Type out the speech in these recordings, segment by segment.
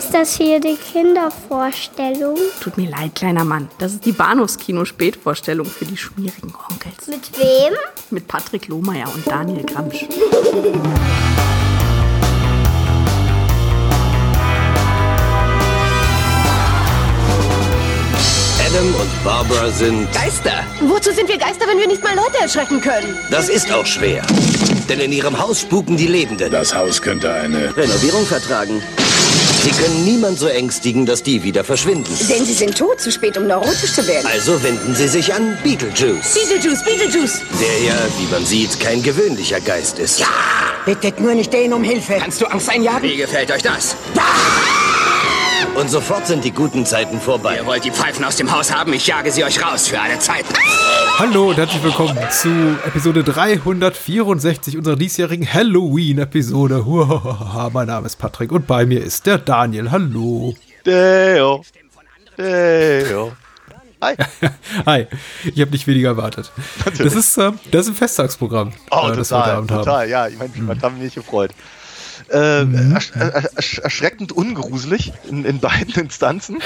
Ist das hier die Kindervorstellung? Tut mir leid, kleiner Mann. Das ist die Bahnhofskino-Spätvorstellung für die schmierigen Onkels. Mit wem? Mit Patrick Lohmeier und Daniel Gramsch. Adam und Barbara sind Geister. Wozu sind wir Geister, wenn wir nicht mal Leute erschrecken können? Das ist auch schwer. Denn in ihrem Haus spuken die Lebenden. Das Haus könnte eine Renovierung vertragen. Sie können niemand so ängstigen, dass die wieder verschwinden. Denn sie sind tot, zu spät, um neurotisch zu werden. Also wenden Sie sich an Beetlejuice. Beetlejuice, Beetlejuice. Der ja, wie man sieht, kein gewöhnlicher Geist ist. Ja! Bittet nur nicht den um Hilfe. Kannst du Angst einjagen? Wie gefällt euch das? Und sofort sind die guten Zeiten vorbei. Ihr wollt die Pfeifen aus dem Haus haben? Ich jage sie euch raus für alle Zeit. Hallo und herzlich willkommen zu Episode 364 unserer diesjährigen Halloween-Episode. Mein Name ist Patrick und bei mir ist der Daniel. Hallo. Deo. Deo. Hi. Hi. Ich habe nicht weniger erwartet. Das ist, äh, das ist ein Festtagsprogramm, Oh, äh, das wir heute total, Abend haben. total. Ja, ich meine, man hat mich gefreut. Äh, Mhm. ersch ersch ersch erschreckend ungruselig in, in beiden Instanzen,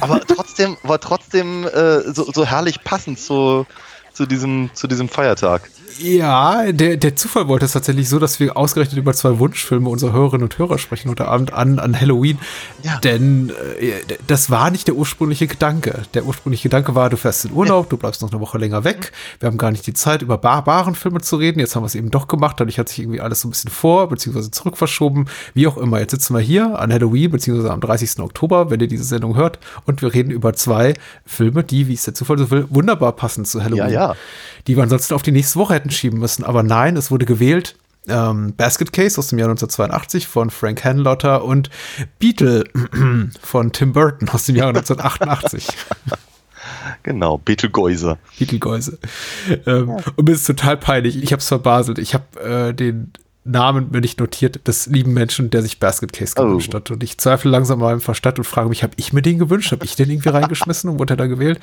aber trotzdem war trotzdem äh, so, so herrlich passend zu, zu diesem zu diesem Feiertag. Ja, der, der Zufall wollte es tatsächlich so, dass wir ausgerechnet über zwei Wunschfilme unserer Hörerinnen und Hörer sprechen heute Abend an, an Halloween. Ja. Denn äh, das war nicht der ursprüngliche Gedanke. Der ursprüngliche Gedanke war, du fährst in Urlaub, du bleibst noch eine Woche länger weg. Wir haben gar nicht die Zeit, über barbaren Filme zu reden. Jetzt haben wir es eben doch gemacht. Dadurch hat sich irgendwie alles so ein bisschen vor- bzw. zurückverschoben. Wie auch immer. Jetzt sitzen wir hier an Halloween bzw. am 30. Oktober, wenn ihr diese Sendung hört. Und wir reden über zwei Filme, die, wie es der Zufall so will, wunderbar passen zu Halloween Ja, ja. die wir ansonsten auf die nächste Woche hätten schieben müssen. Aber nein, es wurde gewählt. Ähm, Basket Case aus dem Jahr 1982 von Frank Hanlotter und Beetle von Tim Burton aus dem Jahr 1988. Genau, Betelgeuse. Beetlegeuse. Ähm, Und mir ist total peinlich. Ich habe es verbaselt. Ich habe äh, den Namen mir nicht notiert des lieben Menschen, der sich Basket Case Oh. gewünscht hat. Und ich zweifle langsam an meinem Verstand und frage mich, habe ich mir den gewünscht? Habe ich den irgendwie reingeschmissen und wurde er da gewählt?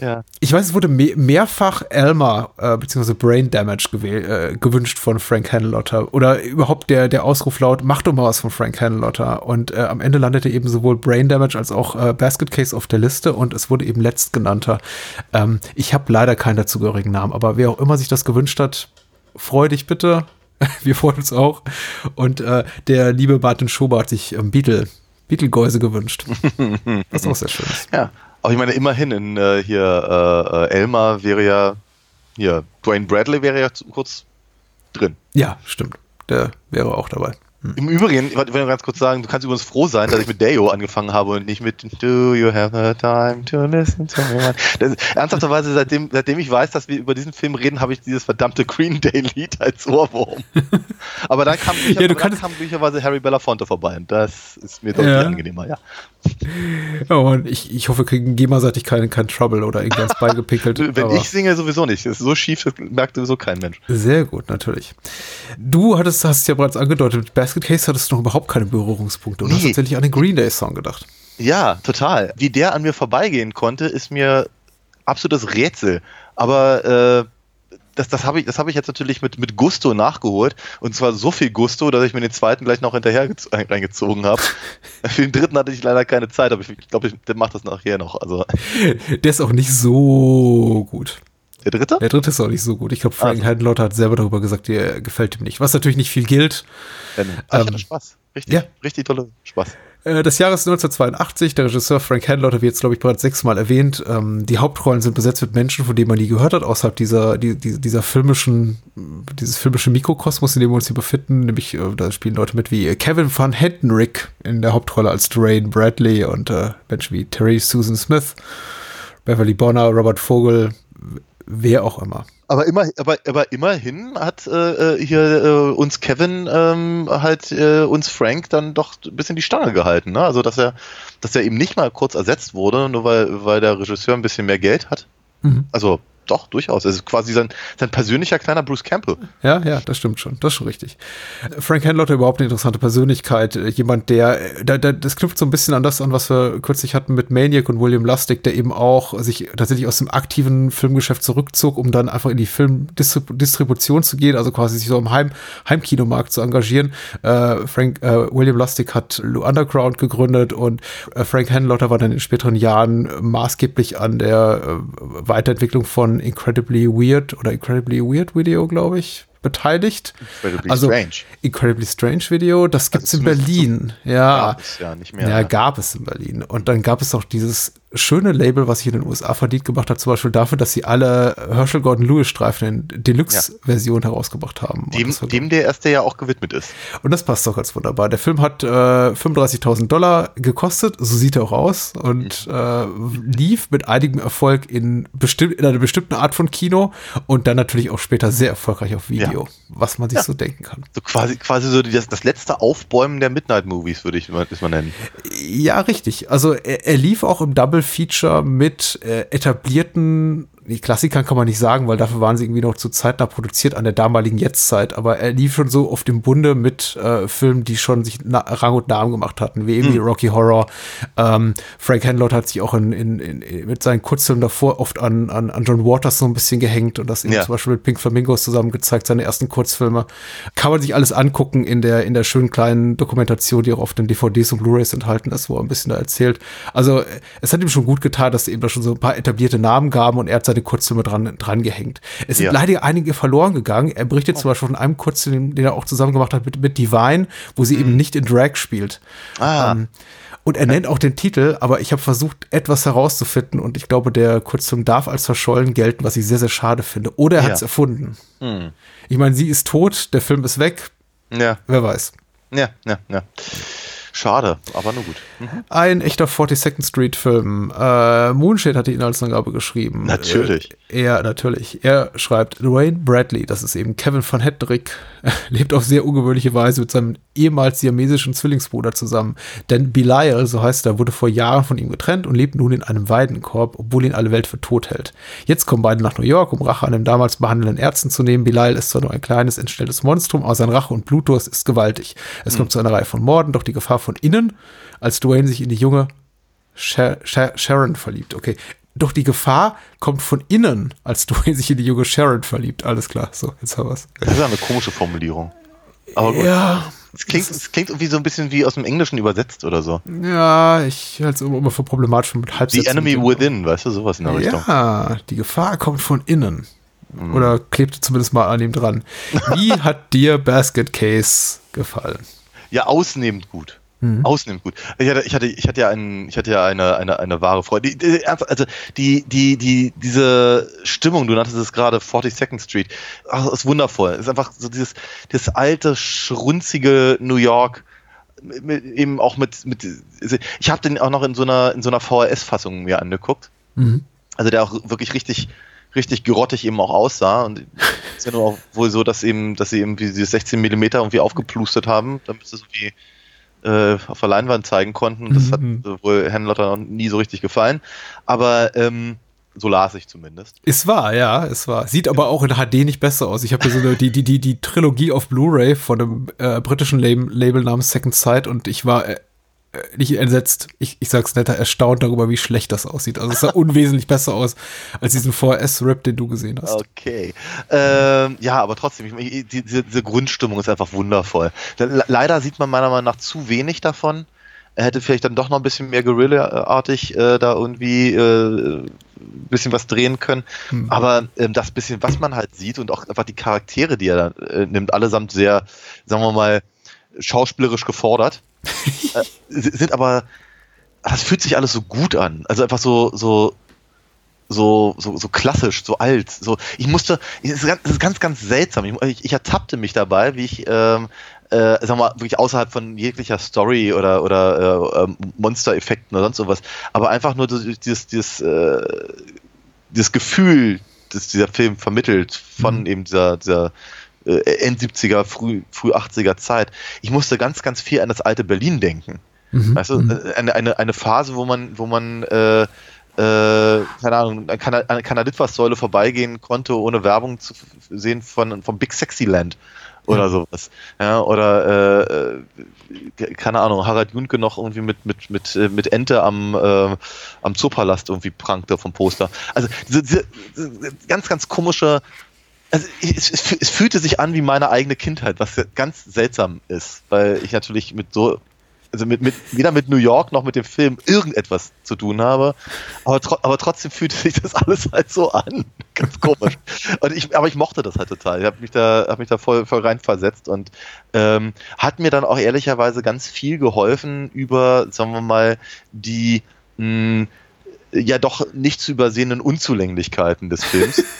Ja. Ich weiß, es wurde me mehrfach Elmer äh, bzw. Brain Damage äh, gewünscht von Frank Hanlotter oder überhaupt der, der Ausruf laut, mach doch mal was von Frank Hanlotter. Und äh, am Ende landete eben sowohl Brain Damage als auch äh, Basket Case auf der Liste und es wurde eben letztgenannter. Ähm, ich habe leider keinen dazugehörigen Namen, aber wer auch immer sich das gewünscht hat, freu dich bitte. Wir freuen uns auch. Und äh, der liebe Martin Schober hat sich ähm, Beetle, Beetlegeuse gewünscht. Was auch sehr schön ist. Ja, aber ich meine, immerhin in äh, hier äh, äh, Elmar wäre ja hier Dwayne Bradley wäre ja zu, kurz drin. Ja, stimmt. Der wäre auch dabei. Im Übrigen, ich wollte nur ganz kurz sagen, du kannst übrigens froh sein, dass ich mit Deo angefangen habe und nicht mit Do you have the time to listen to me? Das, ernsthafterweise, seitdem, seitdem ich weiß, dass wir über diesen Film reden, habe ich dieses verdammte Green Day Lied als Ohrwurm. Aber dann kam, Ja, du dann kam glücklicherweise Harry Belafonte vorbei und das ist mir deutlich Ja. angenehmer, ja. Oh, und ich, ich hoffe, wir kriegen GEMA-seitig keinen kein Trouble oder irgendwas beigepickelt. Wenn aber ich singe, sowieso nicht. Das ist so schief, das merkt sowieso kein Mensch. sehr gut, natürlich. Du hattest, hast ja bereits angedeutet, mit Basket Case hattest du noch überhaupt keine Berührungspunkte und hast Nee. tatsächlich an den Green Day Song gedacht. Ja, total. Wie der an mir vorbeigehen konnte, ist mir absolutes Rätsel. Aber äh, das, das habe ich, das ich jetzt natürlich mit, mit Gusto nachgeholt. Und zwar so viel Gusto, dass ich mir den zweiten gleich noch hinterher äh, reingezogen habe. Für den dritten hatte ich leider keine Zeit, aber ich glaube, ich, der macht das nachher noch. Also Der ist auch nicht so gut. der dritte? Der dritte ist auch nicht so gut. Ich glaube, Frank Also. Hanlotter hat selber darüber gesagt, der gefällt ihm nicht. Was natürlich nicht viel gilt. Ja, nee. Ah, Ähm, Spaß. Richtig, ja. richtig tolle Spaß. Äh, Das Jahr ist 1982. Der Regisseur Frank Hanlotter wird jetzt, glaube ich, bereits sechsmal erwähnt. Ähm, die Hauptrollen sind besetzt mit Menschen, von denen man nie gehört hat, außerhalb dieser, die, die, dieser filmischen, dieses filmische Mikrokosmos, in dem wir uns hier befinden. Nämlich, äh, da spielen Leute mit wie Kevin Van Hentenrick in der Hauptrolle als Dwayne Bradley und äh, Menschen wie Terry Susan Smith, Beverly Bonner, Robert Vogel, wer auch immer. Aber, immer, aber, aber immerhin hat äh, äh, hier äh, uns Kevin ähm, halt äh, uns Frank dann doch ein bisschen die Stange gehalten. Ne? Also dass er, dass er eben nicht mal kurz ersetzt wurde, nur weil, weil der Regisseur ein bisschen mehr Geld hat. Mhm. Also doch, durchaus. Es ist quasi sein, sein persönlicher kleiner Bruce Campbell. Ja, ja, das stimmt schon. Das ist schon richtig. Frank Henlotter überhaupt eine interessante Persönlichkeit. Äh, Jemand, der, äh, da, da, das knüpft so ein bisschen an das an, was wir kürzlich hatten mit Maniac und William Lustig, der eben auch sich tatsächlich aus dem aktiven Filmgeschäft zurückzog, um dann einfach in die Filmdistribution zu gehen, also quasi sich so im Heim, Heimkinomarkt zu engagieren. Äh, Frank, äh, William Lustig hat Lou Underground gegründet und äh, Frank Henlotter war dann in späteren Jahren maßgeblich an der äh, Weiterentwicklung von Incredibly Weird oder Incredibly Weird Video, glaube ich, beteiligt. Incredibly also Strange. Incredibly Strange Video, das gibt's Also in Berlin. Ja. Gab es ja nicht mehr. Ja, gab es in Berlin. Und dann gab es auch dieses schöne Label, was sich in den USA verdient gemacht hat, zum Beispiel dafür, dass sie alle Herschel Gordon Lewis Streifen in Deluxe-Version herausgebracht haben. Dem, dem der erste ja auch gewidmet ist. und das passt doch ganz wunderbar. Der Film hat äh, 35.000 Dollar gekostet, so sieht er auch aus, und äh, lief mit einigem Erfolg in, in einer bestimmten Art von Kino und dann natürlich auch später sehr erfolgreich auf Video, was man sich so denken kann. So quasi, quasi so das, das letzte Aufbäumen der Midnight Movies, würde ich mal, das mal nennen. Ja, richtig. Also er, er lief auch im Double Feature mit äh, etablierten, die Klassikern kann man nicht sagen, weil dafür waren sie irgendwie noch zu zeitnah produziert an der damaligen Jetztzeit, aber er lief schon so auf dem Bunde mit äh, Filmen, die schon sich Rang und Namen gemacht hatten, wie irgendwie Rocky Horror. Ähm, Frank Henlott hat sich auch in, in, in, mit seinen Kurzfilmen davor oft an, an, an John Waters so ein bisschen gehängt und das eben Ja. zum Beispiel mit Pink Flamingos zusammen gezeigt, seine ersten Kurzfilme. Kann man sich alles angucken in der, in der schönen kleinen Dokumentation, die auch auf den DVDs und Blu-rays enthalten ist, wo er ein bisschen da erzählt. Also es hat ihm schon gut getan, dass es eben da schon so ein paar etablierte Namen gaben und er hat seine Kurzfilme dran, dran gehängt. Es sind Ja. leider einige verloren gegangen. Er berichtet zum Beispiel von einem Kurzfilm, den er auch zusammen gemacht hat mit, mit Divine, wo sie eben nicht in Drag spielt. Ah. Ähm, und er nennt auch den Titel, aber ich habe versucht, etwas herauszufinden und ich glaube, der Kurzfilm darf als verschollen gelten, was ich sehr, sehr schade finde. Oder er Ja. hat es erfunden. Ich meine, sie ist tot, der Film ist weg, Ja, wer weiß. ja, ja, ja. Schade, aber nur gut. Ein echter 42nd Street Film. Äh, Moonshade hat die Inhaltsangabe geschrieben. Natürlich. Äh, er, natürlich. Er schreibt, Dwayne Bradley, das ist eben Kevin von Hedrick, lebt auf sehr ungewöhnliche Weise mit seinem ehemals siamesischen Zwillingsbruder zusammen. Denn Belial, so heißt er, wurde vor Jahren von ihm getrennt und lebt nun in einem Weidenkorb, obwohl ihn alle Welt für tot hält. Jetzt kommen beide nach New York, um Rache an den damals behandelnden Ärzten zu nehmen. Belial ist zwar nur ein kleines, entstelltes Monstrum, aber sein Rache- und Blutdurst ist gewaltig. Es kommt zu einer Reihe von Morden, doch die Gefahr von innen, als Dwayne sich in die junge Sha Sha Sharon verliebt. Okay. Doch die Gefahr kommt von innen, als Dwayne sich in die junge Sharon verliebt. Alles klar. So, jetzt haben wir's. Das ist ja eine komische Formulierung. Aber gut. Ja, Es klingt, es klingt irgendwie so ein bisschen wie aus dem Englischen übersetzt oder so. ja, ich halte es immer für problematisch mit Halbsätzen. The Enemy Within, weißt du, sowas in der Richtung. Ja, die Gefahr kommt von innen. Oder klebte zumindest mal an ihm dran. Wie hat dir Basket Case gefallen? Ja, ausnehmend gut. Mhm. Ausnehmend gut. Ich hatte, ich hatte, ich hatte ja, ein, ich hatte ja eine, eine, eine wahre Freude. Die, die, also die, die, die, diese Stimmung, du nanntest es gerade 42nd Street, ach, ist wundervoll. Es ist einfach so dieses, dieses alte, schrunzige New York, mit, eben auch mit, mit ich habe den auch noch in so einer, in so einer VHS-Fassung mir angeguckt. Mhm. Also der auch wirklich richtig, richtig grottig eben auch aussah. Und es ist ja nur auch wohl so, dass eben, dass sie eben diese 16 Millimeter irgendwie aufgeplustert haben, damit sie so wie äh, auf der Leinwand zeigen konnten. Das Mhm. hat wohl Herrn Lotter noch nie so richtig gefallen. Aber ähm, so las ich zumindest. Es war, ja, es war. Sieht aber auch in HD nicht besser aus. Ich habe hier so eine, die, die, die, die Trilogie auf Blu-ray von einem äh, britischen Label, Label namens Second Sight und ich war äh, nicht entsetzt, ich, ich sag's netter, erstaunt darüber, wie schlecht das aussieht. Also es sah unwesentlich besser aus als diesen VHS-Rip, den du gesehen hast. Okay. Ähm, ja, aber trotzdem, ich, meine, die, diese, diese Grundstimmung ist einfach wundervoll. Le- Leider sieht man meiner Meinung nach zu wenig davon. Er hätte vielleicht dann doch noch ein bisschen mehr Guerilla-artig äh, da irgendwie äh, ein bisschen was drehen können. Aber ähm, das bisschen, was man halt sieht und auch einfach die Charaktere, die er da äh, nimmt, allesamt sehr, sagen wir mal, schauspielerisch gefordert, äh, si- sind aber, das fühlt sich alles so gut an. Also einfach so, so, so, so, so klassisch, so alt. So, ich musste, es ist ganz, es ist ganz, ganz seltsam. Ich, ich, ich ertappte mich dabei, wie ich, ähm, äh, sag mal, wirklich außerhalb von jeglicher Story oder, oder äh, ähm, Monster-Effekten oder sonst sowas, aber einfach nur dieses, dieses, äh, dieses Gefühl, das dieser Film vermittelt von eben dieser, dieser End 70er, früh, früh 80er Zeit. Ich musste ganz, ganz viel an das alte Berlin denken. Mhm. Weißt du, äh, eine, eine, eine Phase, wo man, wo man äh, äh, keine Ahnung, an, Kana an Kanalitwas-Säule vorbeigehen konnte, ohne Werbung zu sehen von, vom Big Sexy Land oder sowas. Ja, oder äh, äh, keine Ahnung, Harald Junke noch irgendwie mit, mit, mit, äh, mit Ente am, äh, am Zoopalast irgendwie prankte vom Poster. Also diese, diese, diese ganz, ganz komische also es, es, es fühlte sich an wie meine eigene Kindheit, was ganz seltsam ist, weil ich natürlich mit so, also mit, mit weder mit New York noch mit dem Film irgendetwas zu tun habe, aber, tro aber trotzdem fühlte sich das alles halt so an, ganz komisch. Und ich, aber ich mochte das halt total. Ich habe mich da, habe mich da voll, voll rein versetzt und ähm, hat mir dann auch ehrlicherweise ganz viel geholfen über, sagen wir mal, die mh, ja doch nicht zu übersehenden Unzulänglichkeiten des Films.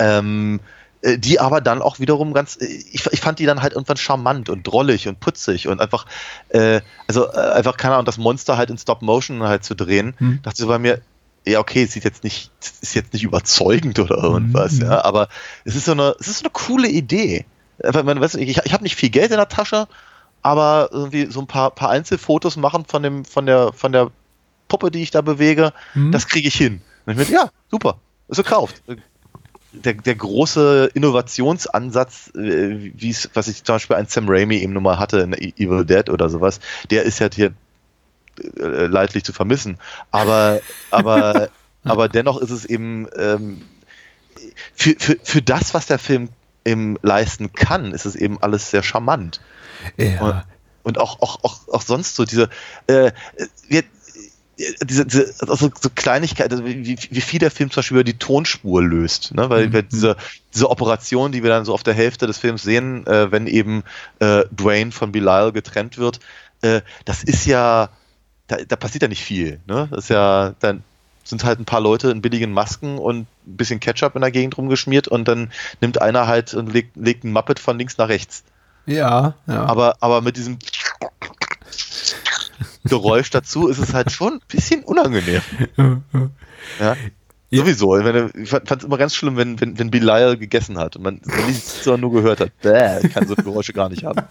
ähm, äh, die aber dann auch wiederum ganz, äh, ich, ich fand die dann halt irgendwann charmant und drollig und putzig und einfach, äh, also äh, einfach, keine Ahnung, das Monster halt in Stop Motion halt zu drehen, Hm. dachte ich so bei mir, ja, okay, es sieht jetzt nicht, ist jetzt nicht überzeugend oder irgendwas, Mhm. ja, aber es ist so eine, es ist so eine coole Idee. Man weiß, nicht, ich, ich habe nicht viel Geld in der Tasche, aber irgendwie so ein paar, paar Einzelfotos machen von dem, von der, von der Puppe, die ich da bewege, Mhm. das kriege ich hin. Und ich mir, ja, super, ist gekauft. Der, der große Innovationsansatz, äh, wie es, was ich zum Beispiel an Sam Raimi eben nun mal hatte in Evil Dead oder sowas, der ist ja hier äh, leidlich zu vermissen. Aber, aber, aber dennoch ist es eben ähm, für, für, für das, was der Film eben leisten kann, ist es eben alles sehr charmant. Ja. Und auch, auch, auch, auch sonst so diese, äh, wir, diese, diese also so Kleinigkeiten, also wie, wie viel der Film zum Beispiel über die Tonspur löst, ne? weil Mhm. diese, diese Operation, die wir dann so auf der Hälfte des Films sehen, äh, wenn eben äh, Dwayne von Belial getrennt wird, äh, das ist ja, da, da passiert ja nicht viel. Ne? Das ist ja, dann sind halt ein paar Leute in billigen Masken und ein bisschen Ketchup in der Gegend rumgeschmiert und dann nimmt einer halt und legt, legt ein Muppet von links nach rechts. Ja, ja. Aber, aber mit diesem Geräusch dazu ist es halt schon ein bisschen unangenehm. Ja. Ja. Sowieso. Wenn, ich fand es immer ganz schlimm, wenn, wenn, wenn Belial gegessen hat und man nichts sondern nur gehört hat. Bäh, ich kann so Geräusche gar nicht haben.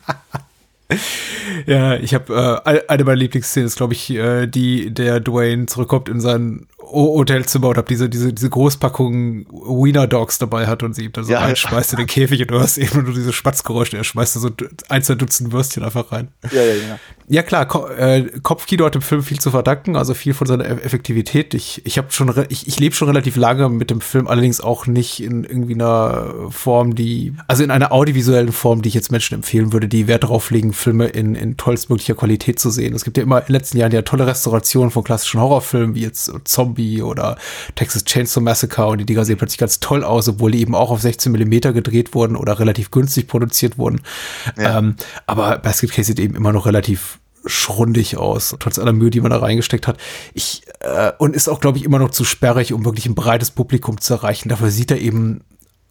Ja, ich habe äh, eine meiner Lieblingsszenen ist, glaube ich, äh, die der Dwayne zurückkommt in sein Hotelzimmer und hab diese diese diese Großpackung Wiener Dogs dabei hat und sie ihm dann so Ja. reinschmeißt in den Käfig und du hast eben nur diese Spatzgeräusche. Er schmeißt da so ein zwei Dutzend Würstchen einfach rein. Ja, ja, ja. Ja klar, Ko äh, Kopfkino hat dem Film viel zu verdanken, also viel von seiner Eff- Effektivität. Ich, ich habe schon, ich, ich lebe schon relativ lange mit dem Film, allerdings auch nicht in irgendwie einer Form, die, also in einer audiovisuellen Form, die ich jetzt Menschen empfehlen würde, die Wert darauf legen, Filme in, in tollstmöglicher Qualität zu sehen. Es gibt ja immer in den letzten Jahren ja tolle Restaurationen von klassischen Horrorfilmen, wie jetzt Zombie oder Texas Chainsaw Massacre und die Dinger sehen plötzlich ganz toll aus, obwohl die eben auch auf 16 Millimeter gedreht wurden oder relativ günstig produziert wurden. Ja. Ähm, aber Basket Case sieht eben immer noch relativ schrundig aus, trotz aller Mühe, die man da reingesteckt hat. Ich, äh, und ist auch, glaube ich, immer noch zu sperrig, um wirklich ein breites Publikum zu erreichen. Dafür sieht er eben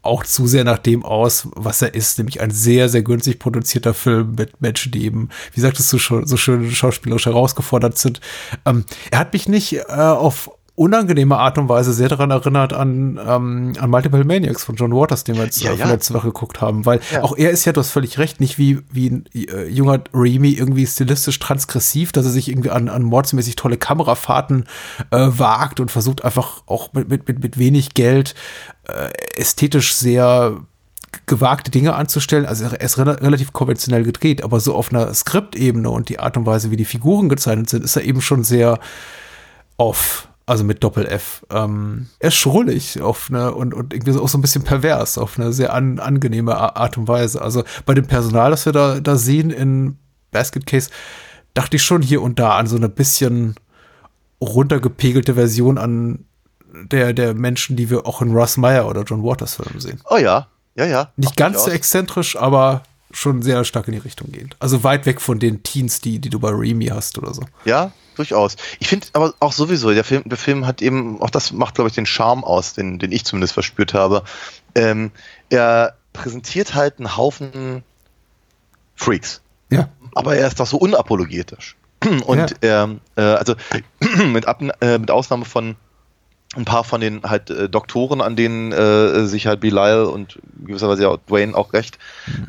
auch zu sehr nach dem aus, was er ist, nämlich ein sehr, sehr günstig produzierter Film mit Menschen, die eben, wie sagtest du schon, so schön schauspielerisch herausgefordert sind. Ähm, er hat mich nicht äh, auf unangenehme Art und Weise sehr daran erinnert an, ähm, an Multiple Maniacs von John Waters, den wir jetzt Ja, äh, ja. letzte Woche geguckt haben, weil Ja. auch er ist ja, du hast völlig recht, nicht wie, wie ein äh, junger Raimi irgendwie stilistisch transgressiv, dass er sich irgendwie an, an mordsmäßig tolle Kamerafahrten äh, wagt und versucht einfach auch mit, mit, mit, mit wenig Geld äh, ästhetisch sehr gewagte Dinge anzustellen. Also er ist rela relativ konventionell gedreht, aber so auf einer Skriptebene und die Art und Weise, wie die Figuren gezeichnet sind, ist er eben schon sehr off. Also mit Doppel-F. Ähm, er ist schrullig auf eine und, und irgendwie so auch so ein bisschen pervers auf eine sehr an, angenehme Art und Weise. Also bei dem Personal, das wir da, da sehen in Basket Case, dachte ich schon hier und da an so eine bisschen runtergepegelte Version an der, der Menschen, die wir auch in Russ Meyer oder John Waters Filmen sehen. Oh ja, ja, ja. Nicht Ach, ganz so exzentrisch, aber schon sehr stark in die Richtung gehend. Also weit weg von den Teens, die, die du bei Remy hast oder so. Ja, durchaus. Ich finde aber auch sowieso, der Film, der Film hat eben, auch das macht, glaube ich, den Charme aus, den, den ich zumindest verspürt habe. Ähm, er präsentiert halt einen Haufen Freaks. Ja. Aber er ist doch so unapologetisch. Und er, äh, also mit, Ab äh, mit Ausnahme von ein paar von den halt äh, Doktoren, an denen äh, sich halt Belial und gewisserweise ja auch Dwayne auch recht,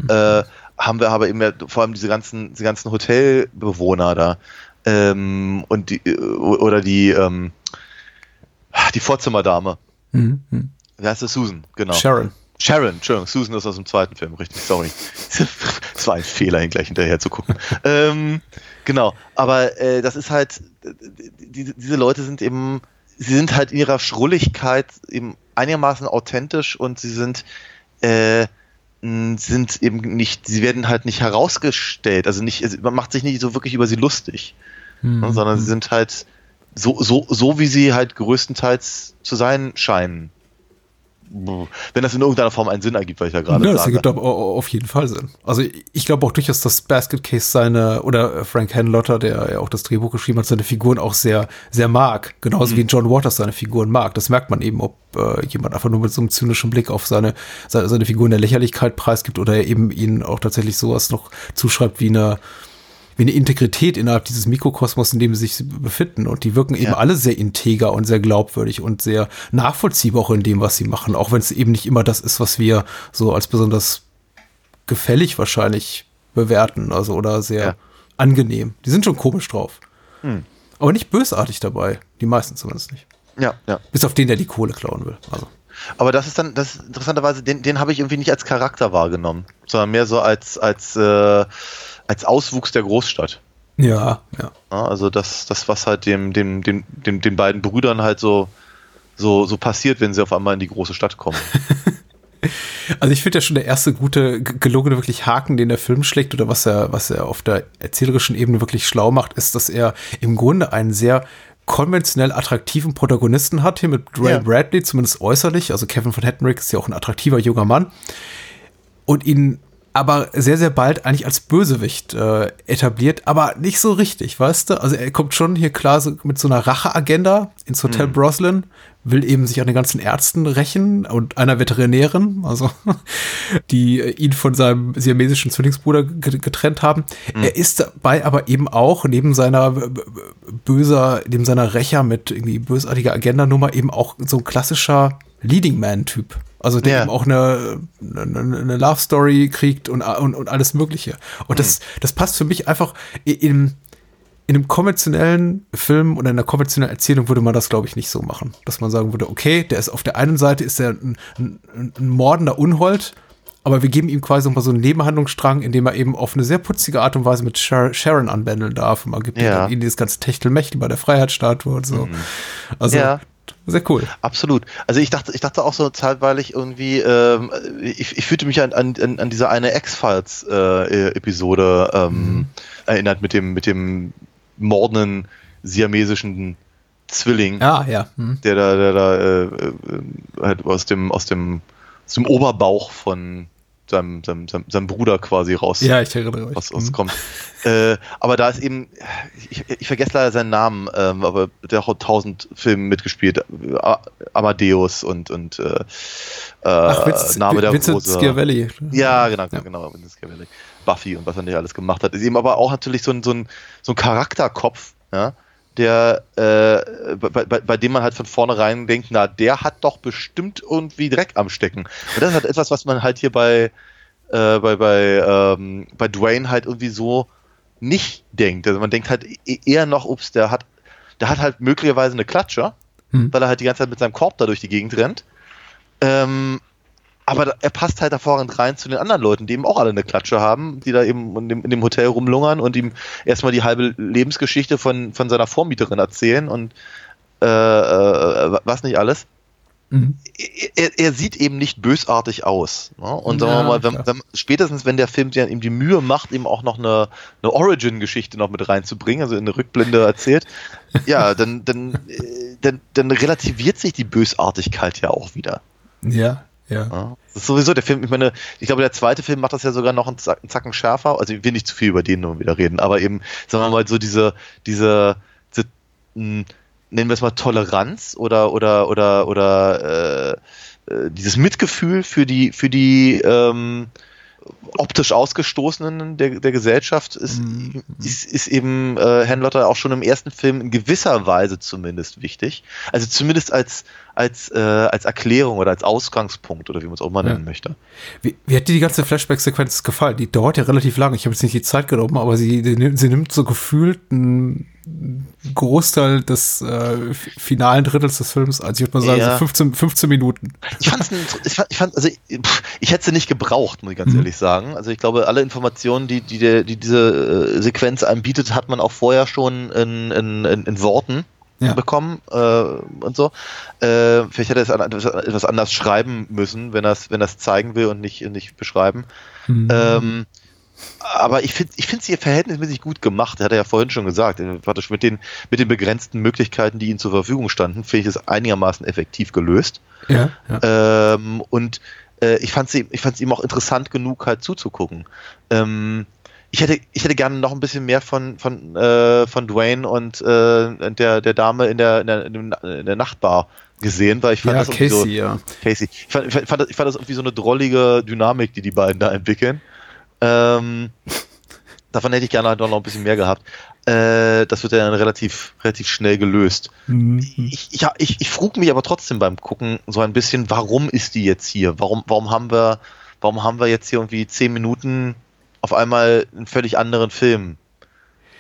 äh, haben wir aber eben ja vor allem diese ganzen, diese ganzen Hotelbewohner da ähm, und die, äh, oder die, ähm, die Vorzimmerdame. Mhm. mhm. Wie heißt das? Susan, genau. Sharon. Sharon, Entschuldigung, Susan ist aus dem zweiten Film, richtig, sorry. Es war ein Fehler, ihn gleich hinterher zu gucken. ähm, genau, aber äh, das ist halt, die, diese Leute sind eben, sie sind halt in ihrer Schrulligkeit eben einigermaßen authentisch und sie sind, äh, sind eben nicht, sie werden halt nicht herausgestellt, also nicht, also man macht sich nicht so wirklich über sie lustig, mhm. sondern sie sind halt so, so, so wie sie halt größtenteils zu sein scheinen wenn das in irgendeiner Form einen Sinn ergibt, weil ich ja gerade ja, das ergibt aber auf jeden Fall Sinn. Also ich glaube auch durchaus, dass Basket Case seine, oder Frank Henlotter, der ja auch das Drehbuch geschrieben hat, seine Figuren auch sehr, sehr mag. Genauso mhm. wie John Waters seine Figuren mag. Das merkt man eben, ob äh, jemand einfach nur mit so einem zynischen Blick auf seine, seine, seine Figuren der Lächerlichkeit preisgibt oder er eben ihnen auch tatsächlich sowas noch zuschreibt wie eine, wie eine Integrität innerhalb dieses Mikrokosmos, in dem sie sich befinden. Und die wirken ja. eben alle sehr integer und sehr glaubwürdig und sehr nachvollziehbar auch in dem, was sie machen. Auch wenn es eben nicht immer das ist, was wir so als besonders gefällig wahrscheinlich bewerten. Also oder sehr ja. angenehm. Die sind schon komisch drauf. Hm. Aber nicht bösartig dabei. Die meisten zumindest nicht. Ja, ja. Bis auf den, der die Kohle klauen will. Also. Aber das ist dann, das ist interessanterweise, den, den habe ich irgendwie nicht als Charakter wahrgenommen, sondern mehr so als, als äh, als Auswuchs der Großstadt. Ja, ja. also das, das, was halt dem, dem, dem, dem, den beiden Brüdern halt so, so, so passiert, wenn sie auf einmal in die große Stadt kommen. Also ich finde ja schon der erste gute, gelungene wirklich Haken, den der Film schlägt oder was er, was er auf der erzählerischen Ebene wirklich schlau macht, ist, dass er im Grunde einen sehr konventionell attraktiven Protagonisten hat, hier mit Ray ja. Bradley, zumindest äußerlich. Also Kevin von Hattenrick ist ja auch ein attraktiver junger Mann. Und ihn aber sehr, sehr bald eigentlich als Bösewicht äh, etabliert, aber nicht so richtig, weißt du? Also er kommt schon hier klar so mit so einer Racheagenda ins Hotel mhm. Broslin, will eben sich an den ganzen Ärzten rächen und einer Veterinärin, also die ihn von seinem siamesischen Zwillingsbruder getrennt haben. Mhm. Er ist dabei aber eben auch neben seiner böser, neben seiner Rächer mit irgendwie bösartiger Agendanummer eben auch so ein klassischer Leading Man-Typ. Also der ja. eben auch eine, eine, eine Love Story kriegt und, und, und alles Mögliche. Und mhm. das, das passt für mich einfach in, in einem konventionellen Film oder in einer konventionellen Erzählung würde man das, glaube ich, nicht so machen. Dass man sagen würde, okay, der ist auf der einen Seite ist er ein, ein, ein mordender Unhold, aber wir geben ihm quasi nochmal so einen Nebenhandlungsstrang, in dem er eben auf eine sehr putzige Art und Weise mit Sharon anbändeln darf. Und man gibt ja. ihm dieses ganze Techtelmechtel bei der Freiheitsstatue und so. Mhm. Also ja. Sehr cool. Absolut. Also ich dachte, ich dachte auch so zeitweilig irgendwie, ähm, ich, ich fühlte mich an, an, an diese eine X-Files-Episode äh, ähm, mhm. erinnert mit dem, mit dem mordenden siamesischen Zwilling. Ah, ja. Mhm. Der da, der da äh, äh, halt aus dem, aus dem, aus dem Oberbauch von seinem, seinem, seinem, Bruder quasi raus, ja, ich erinnere mich. raus, rauskommt. Mhm. Äh, aber da ist eben, ich, ich vergesse leider seinen Namen, ähm, aber der hat tausend Filme mitgespielt. Amadeus und, und äh, Ach, Vince, Name der Vincent Rose. Schiavelli. Ja, genau, ja. genau, Vincent Schiavelli. Buffy und was er nicht alles gemacht hat. Ist eben aber auch natürlich so ein, so ein, so ein Charakterkopf, ja, der, äh, bei, bei, bei, dem man halt von vornherein denkt, na, der hat doch bestimmt irgendwie Dreck am Stecken. Und das ist halt etwas, was man halt hier bei, äh, bei, bei, ähm, bei Dwayne halt irgendwie so nicht denkt. Also man denkt halt e-, eher noch, ups, der hat, der hat halt möglicherweise eine Klatsche, hm. weil er halt die ganze Zeit mit seinem Korb da durch die Gegend rennt. Ähm, aber er passt halt hervorragend rein zu den anderen Leuten, die eben auch alle eine Klatsche haben, die da eben in dem, in dem Hotel rumlungern und ihm erstmal die halbe Lebensgeschichte von, von seiner Vormieterin erzählen und äh, äh, was nicht alles. Mhm. Er, er, sieht eben nicht bösartig aus. Ne? Und sagen wir mal, wenn, wenn, spätestens wenn der Film ihm die Mühe macht, ihm auch noch eine, eine Origin-Geschichte noch mit reinzubringen, also in eine Rückblende erzählt, ja, dann, dann, äh, dann, dann relativiert sich die Bösartigkeit ja auch wieder. Ja, ja. ja. Das ist sowieso der Film, ich meine, ich glaube, der zweite Film macht das ja sogar noch einen, Zacken, schärfer. Also ich will nicht zu viel über den nur wieder reden, aber eben, sagen wir mal, so diese, diese, diese mh, hm, nennen wir es mal Toleranz oder oder oder oder äh, äh, dieses Mitgefühl für die für die ähm, optisch Ausgestoßenen der, der Gesellschaft ist, mhm. ist, ist eben äh, Henlotter auch schon im ersten Film in gewisser Weise zumindest wichtig. Also zumindest als, als, äh, als Erklärung oder als Ausgangspunkt oder wie man es auch mal nennen ja. möchte. Wie, wie hat dir die ganze Flashback-Sequenz gefallen? Die dauert ja relativ lang. Ich habe jetzt nicht die Zeit genommen, aber sie, sie, sie nimmt so gefühlt ein Großteil des äh, finalen Drittels des Films, also ich würde mal sagen, Ja. so 15, 15 Minuten. Ich fand's, ich fand, ich fand also ich, ich hätte sie nicht gebraucht, muss ich ganz Mhm. ehrlich sagen. Also ich glaube, alle Informationen, die, die, der, die diese äh, Sequenz einem bietet, hat man auch vorher schon in, in, in, in Worten Ja. bekommen äh, und so. Äh, vielleicht hätte er es an- etwas, anders schreiben müssen, wenn er es wenn er es zeigen will und nicht, nicht beschreiben. Mhm. Ähm, aber ich finde ich finde sie verhältnismäßig gut gemacht. Hat er ja vorhin schon gesagt. Praktisch mit den, mit den begrenzten Möglichkeiten, die ihnen zur Verfügung standen, finde ich es einigermaßen effektiv gelöst. Ja, ja. Ähm, und äh, ich fand sie, ich fand es ihm auch interessant genug, halt zuzugucken. Ähm, ich hätte, ich hätte gerne noch ein bisschen mehr von, von, äh, von Dwayne und äh, der, der Dame in der, in der, in der Nachtbar gesehen, weil ich fand Ja, das irgendwie so, Casey, ja. Casey. Ich fand, ich, fand, ich fand das- ich fand das irgendwie so eine drollige Dynamik, die die beiden da entwickeln. Ähm, davon hätte ich gerne halt noch ein bisschen mehr gehabt. Äh, das wird ja dann relativ, relativ schnell gelöst. Mhm. Ich, ich, ich, ich frug mich aber trotzdem beim Gucken so ein bisschen, warum ist die jetzt hier? Warum, warum haben wir, warum haben wir jetzt hier irgendwie zehn Minuten auf einmal einen völlig anderen Film?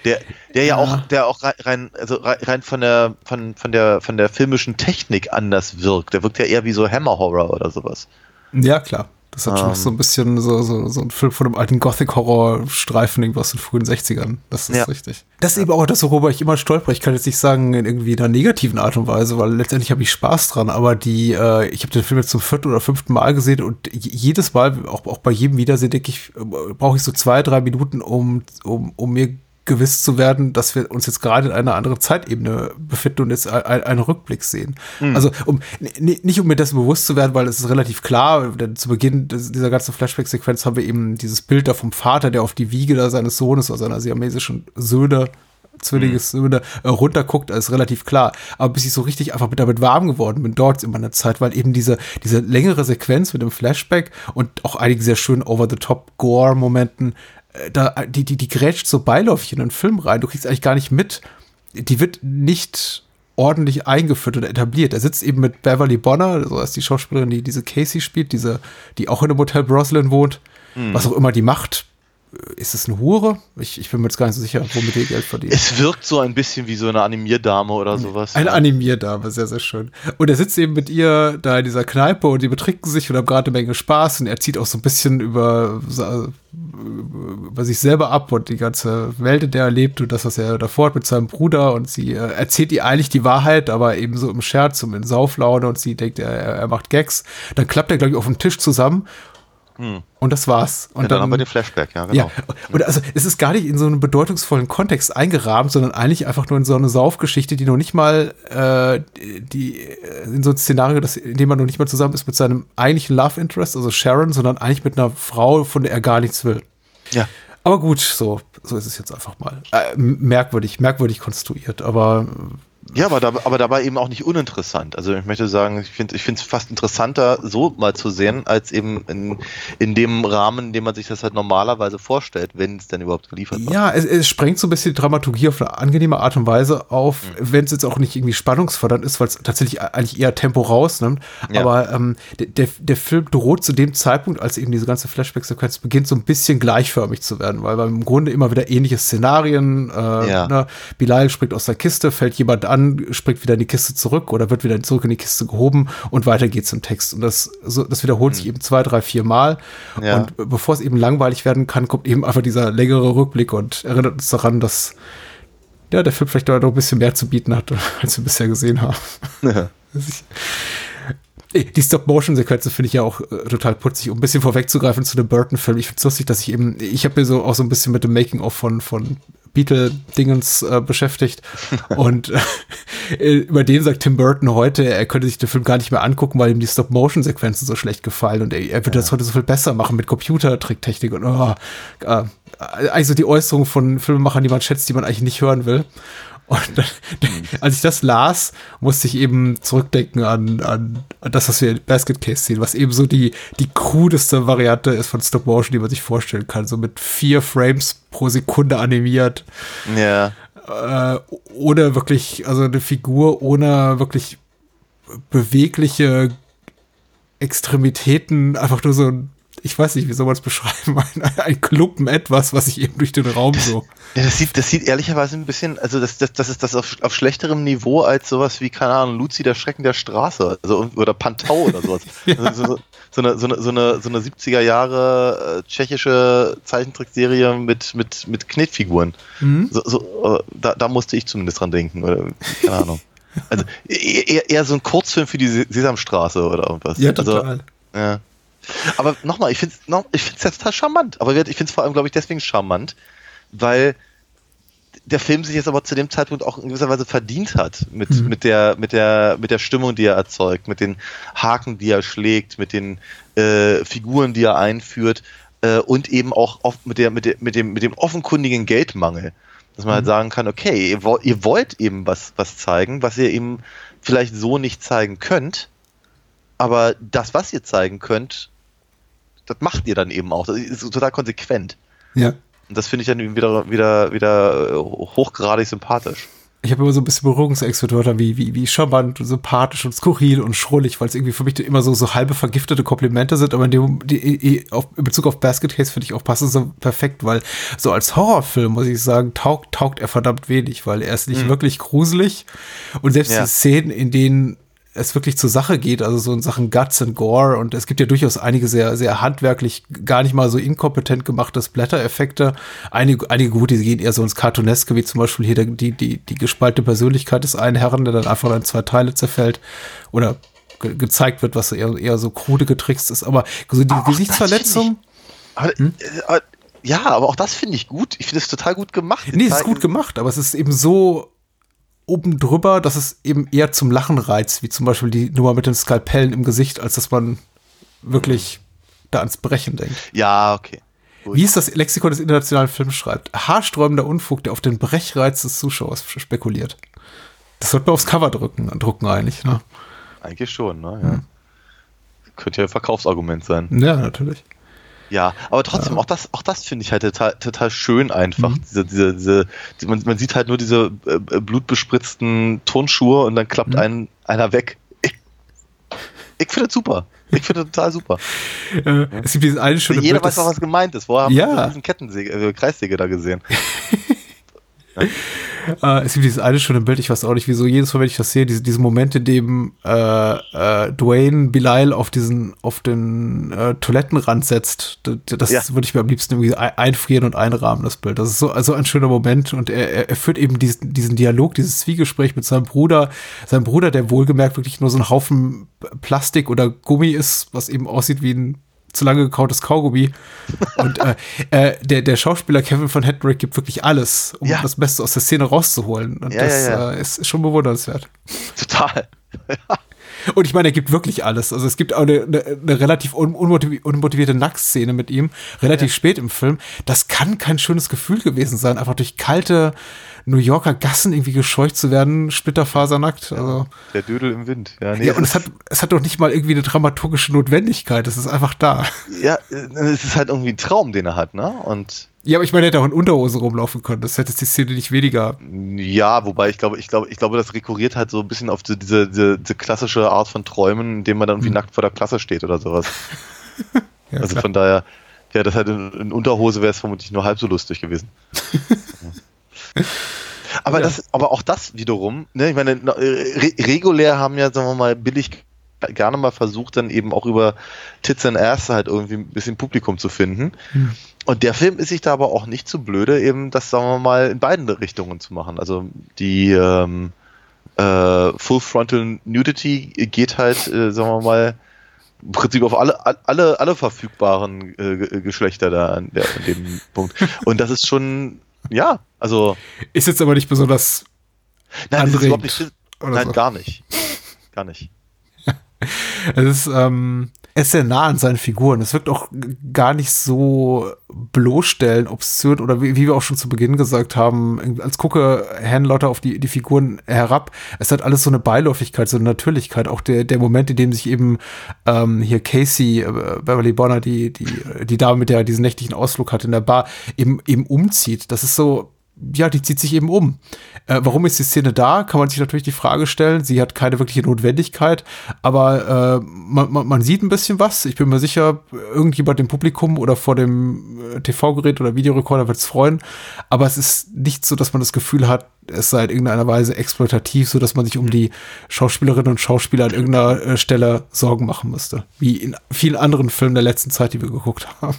Der, der ja, Ja. auch, der auch rein- rein, also rein rein von der, von, von der, von der filmischen Technik anders wirkt. Der wirkt ja eher wie so Hammer Horror oder sowas. Ja, klar. Das hat schon Ähm. so ein bisschen so, so, so ein Film von einem alten Gothic-Horror-Streifen irgendwas aus den frühen 60ern. Das ist Ja. richtig. Das ist eben auch das, worüber ich immer stolper. Ich kann jetzt nicht sagen, in irgendwie einer negativen Art und Weise, weil letztendlich habe ich Spaß dran, aber die, äh, ich habe den Film jetzt zum vierten oder fünften Mal gesehen und jedes Mal, auch, auch bei jedem Wiedersehen, denke ich, äh, brauche ich so zwei, drei Minuten, um, um, um mir gewiss zu werden, dass wir uns jetzt gerade in einer anderen Zeitebene befinden und jetzt ein- ein- einen Rückblick sehen. Also um nicht um mir dessen bewusst zu werden, weil es ist relativ klar, denn zu Beginn dieser ganzen Flashback-Sequenz haben wir eben dieses Bild da vom Vater, der auf die Wiege da seines Sohnes oder seiner siamesischen Söhne Zwillinges Söhne äh, runterguckt, ist relativ klar. Aber bis ich so richtig einfach mit damit warm geworden bin, dort in meiner Zeit, weil eben diese, diese längere Sequenz mit dem Flashback und auch einige sehr schönen Over-the-Top-Gore-Momenten, da, die, die, die grätscht so beiläufig in den Film rein. Du kriegst eigentlich gar nicht mit. Die wird nicht ordentlich eingeführt oder etabliert. Er sitzt eben mit Beverly Bonner, so als die Schauspielerin, die diese Casey spielt, diese, die auch in einem Hotel Broslin wohnt, was auch immer die macht. Ist es eine Hure? Ich, ich bin mir jetzt gar nicht so sicher, womit ihr Geld verdient. Es wirkt so ein bisschen wie so eine Animierdame oder sowas. Eine Animierdame, sehr, sehr schön. Und er sitzt eben mit ihr da in dieser Kneipe und die betrinken sich und haben gerade eine Menge Spaß und er zieht auch so ein bisschen über, über sich selber ab und die ganze Welt, in der er lebt und das, was er davor hat mit seinem Bruder und sie äh, erzählt ihr eigentlich die Wahrheit, aber eben so im Scherz und in Sauflaune und sie denkt, er, er macht Gags. Dann klappt er, glaube ich, auf den Tisch zusammen und das war's. Und Hm. ja, dann, haben wir den Flashback, ja, genau. ja, und also es ist gar nicht in so einen bedeutungsvollen Kontext eingerahmt, sondern eigentlich einfach nur in so eine Saufgeschichte, die noch nicht mal äh, die äh, in so ein Szenario, das, in dem man noch nicht mal zusammen ist mit seinem eigentlichen Love Interest, also Sharon, sondern eigentlich mit einer Frau, von der er gar nichts will. Ja. Aber gut, so, so ist es jetzt einfach mal. Äh, merkwürdig, merkwürdig konstruiert, aber Ja, aber, da, aber dabei eben auch nicht uninteressant. Also ich möchte sagen, ich finde es fast interessanter, so mal zu sehen, als eben in, in dem Rahmen, in dem man sich das halt normalerweise vorstellt, wenn es denn überhaupt geliefert wird. Ja, es, es sprengt so ein bisschen die Dramaturgie auf eine angenehme Art und Weise auf, wenn es jetzt auch nicht irgendwie spannungsfördernd ist, weil es tatsächlich eigentlich eher Tempo rausnimmt. Ja. Aber ähm, der, der, der Film droht zu dem Zeitpunkt, als eben diese ganze Flashback-Sequenz beginnt, so ein bisschen gleichförmig zu werden, weil wir im Grunde immer wieder ähnliche Szenarien, äh, Ja. ne, Bilal springt aus der Kiste, fällt jemand an, springt wieder in die Kiste zurück oder wird wieder zurück in die Kiste gehoben und weiter geht's im Text. Und das, so, das wiederholt sich eben zwei, drei, vier Mal. Hm. Ja. Und bevor es eben langweilig werden kann, kommt eben einfach dieser längere Rückblick und erinnert uns daran, dass ja, der Film vielleicht noch ein bisschen mehr zu bieten hat, als wir bisher gesehen haben. Ey, Die Stop-Motion-Sequenzen finde ich ja auch äh, total putzig. Um ein bisschen vorwegzugreifen zu dem Burton-Film. Ich finde es lustig, dass ich eben, ich habe mir so auch so ein bisschen mit dem Making-of von, von Beatle-Dingens äh, beschäftigt. Und äh, über den sagt Tim Burton heute, er könnte sich den Film gar nicht mehr angucken, weil ihm die Stop-Motion-Sequenzen so schlecht gefallen. Und er, er würde das heute so viel besser machen mit Computertricktechnik und oh, äh, eigentlich so die Äußerungen von Filmemachern, die man schätzt, die man eigentlich nicht hören will. Und als ich das las, musste ich eben zurückdenken an, an, an das, was wir in Basket Case sehen, was eben so die, die crudeste Variante ist von Stop Motion, die man sich vorstellen kann. So mit vier Frames pro Sekunde animiert. Ja. Äh, ohne wirklich, also eine Figur ohne wirklich bewegliche Extremitäten, einfach nur so ein ich weiß nicht, wie soll man es beschreiben, ein, ein Kluppen etwas, was sich eben durch den Raum so. Ja, das sieht, das sieht ehrlicherweise ein bisschen, also das, das, das ist das auf, auf schlechterem Niveau als sowas wie, keine Ahnung, Luzi, der Schrecken der Straße, also, oder Pantau oder sowas. ja. also, so, so, eine, so, eine, so, eine, so eine 70er Jahre äh, tschechische Zeichentrickserie mit, mit, mit Knetfiguren. Mhm. So, so, äh, da, da musste ich zumindest dran denken, oder keine Ahnung. Also eher, eher so ein Kurzfilm für die Sesamstraße oder irgendwas. Ja, total. Also, ja. Aber nochmal, ich finde es noch, ich find's ja total charmant. Aber ich finde es vor allem, glaube ich, deswegen charmant, weil der Film sich jetzt aber zu dem Zeitpunkt auch in gewisser Weise verdient hat mit, mhm. mit, der, mit, der, mit der Stimmung, die er erzeugt, mit den Haken, die er schlägt, mit den äh, Figuren, die er einführt äh, und eben auch oft mit, der, mit, der, mit, dem, mit dem offenkundigen Geldmangel. Dass man halt mhm. halt sagen kann, okay, ihr, ihr wollt eben was, was zeigen, was ihr eben vielleicht so nicht zeigen könnt, aber das, was ihr zeigen könnt, das macht ihr dann eben auch. Das ist total konsequent. Ja. Und das finde ich dann wieder, wieder, wieder äh, hochgradig sympathisch. Ich habe immer so ein bisschen Berührungsängste mit Wörtern wie, wie, wie charmant und sympathisch und skurril und schrullig, weil es irgendwie für mich immer so, so halbe vergiftete Komplimente sind, aber in, dem, die, auf, in Bezug auf Basket Case finde ich auch passend so perfekt, weil so als Horrorfilm, muss ich sagen, taugt, taugt er verdammt wenig, weil er ist nicht mhm. wirklich gruselig und selbst ja. die Szenen, in denen es wirklich zur Sache geht, also so in Sachen Guts und Gore. Und es gibt ja durchaus einige sehr, sehr handwerklich, gar nicht mal so inkompetent gemachte Splatter-Effekte. Einige, einige gute, die gehen eher so ins Cartooneske, wie zum Beispiel hier die, die, die gespalte Persönlichkeit des einen Herren, der dann einfach in zwei Teile zerfällt. Oder ge gezeigt wird, was eher, eher so krude getrickst ist. Aber so die Gesichtsverletzung. Aber, hm? Äh, ja, aber auch das finde ich gut. Ich finde es total gut gemacht. Nee, es ist gut gemacht, aber es ist eben so oben drüber, dass es eben eher zum Lachen reizt, wie zum Beispiel die Nummer mit den Skalpellen im Gesicht, als dass man wirklich da ans Brechen denkt. Ja, okay. Gut. Wie ist das Lexikon des internationalen Films schreibt? Haarsträubender Unfug, der auf den Brechreiz des Zuschauers spekuliert. Das sollte man aufs Cover drücken, drucken eigentlich, ne? Eigentlich schon, ne? Ja. Hm. Könnte ja ein Verkaufsargument sein. Ja, natürlich. Ja, aber trotzdem, ja. auch das, auch das finde ich halt total, total schön einfach. Mhm. Diese, diese, diese, die, man, man sieht halt nur diese äh, äh blutbespritzten Tonschuhe und dann klappt mhm. ein, einer weg. Ich, ich finde das super. Ich finde das total super. Äh, es gibt dieses eine schöne Jeder Bild, weiß auch, was gemeint ist. Wo haben ja. wir diesen Kettensäge, äh, Kreissäge da gesehen? Äh, es gibt dieses eine schöne Bild, ich weiß auch nicht wieso, jedes Mal, wenn ich das sehe, diese, diese Moment, in dem äh, äh, Dwayne Bilal auf diesen, auf den äh, Toilettenrand setzt, das, das ja. würde ich mir am liebsten irgendwie einfrieren und einrahmen, das Bild. Das ist so also ein schöner Moment und er, er führt eben diesen, diesen Dialog, dieses Zwiegespräch mit seinem Bruder, seinem Bruder, der wohlgemerkt wirklich nur so ein Haufen Plastik oder Gummi ist, was eben aussieht wie ein zu lange gekautes Kaugummi. Und äh, äh, der, der Schauspieler Kevin von Hedrick gibt wirklich alles, um ja. das Beste aus der Szene rauszuholen. Und ja, das ja, äh, ist schon bewundernswert. Total. Und ich meine, er gibt wirklich alles. Also es gibt auch eine, eine, eine relativ unmotivierte Nacktszene mit ihm, relativ spät im Film. Das kann kein schönes Gefühl gewesen sein, einfach durch kalte, New Yorker Gassen irgendwie gescheucht zu werden, splitterfasernackt. Also, der Dödel im Wind. Ja, nee, ja und es hat, es hat doch nicht mal irgendwie eine dramaturgische Notwendigkeit. Es ist einfach da. Ja, es ist halt irgendwie ein Traum, den er hat, ne? Und ja, aber ich meine, er hätte auch in Unterhose rumlaufen können. Das hätte die Szene nicht weniger. Ja, wobei ich glaube, ich glaube, ich glaube, das rekurriert halt so ein bisschen auf diese, diese, diese klassische Art von Träumen, in dem man dann irgendwie hm. nackt vor der Klasse steht oder sowas. ja, also klar. von daher, ja, das halt in, in Unterhose wäre es vermutlich nur halb so lustig gewesen. Aber, ja. das, aber auch das wiederum, ne, ich meine, re regulär haben ja, sagen wir mal, billig gerne mal versucht, dann eben auch über Tits and Ass halt irgendwie ein bisschen Publikum zu finden. Hm. Und der Film ist sich da aber auch nicht zu so blöde, eben das, sagen wir mal, in beiden Richtungen zu machen. Also die ähm, äh, Full Frontal Nudity geht halt, äh, sagen wir mal, im Prinzip auf alle, alle, alle verfügbaren äh, Geschlechter da an, der, an dem Punkt. Und das ist schon ja, also. Ist jetzt aber nicht besonders. Nein, das ist überhaupt nicht. Nein, so. gar nicht. Gar nicht. es ist, ähm, er ist sehr nah an seinen Figuren. Es wirkt auch gar nicht so bloßstellen, obszön oder wie, wie, wir auch schon zu Beginn gesagt haben, als gucke Lotter auf die, die Figuren herab. Es hat alles so eine Beiläufigkeit, so eine Natürlichkeit. Auch der, der Moment, in dem sich eben ähm, hier Casey, äh, Beverly Bonner, die, die, die Dame, mit der er diesen nächtlichen Ausflug hat in der Bar, eben, eben umzieht. Das ist so, ja, die zieht sich eben um. Äh, warum ist die Szene da? Kann man sich natürlich die Frage stellen. Sie hat keine wirkliche Notwendigkeit, aber äh, man, man, man sieht ein bisschen was. Ich bin mir sicher, irgendjemand im Publikum oder vor dem äh, TV-Gerät oder Videorekorder wird es freuen. Aber es ist nicht so, dass man das Gefühl hat, es sei in irgendeiner Weise exploitativ, so dass man sich um die Schauspielerinnen und Schauspieler an irgendeiner äh, Stelle Sorgen machen müsste. Wie in vielen anderen Filmen der letzten Zeit, die wir geguckt haben.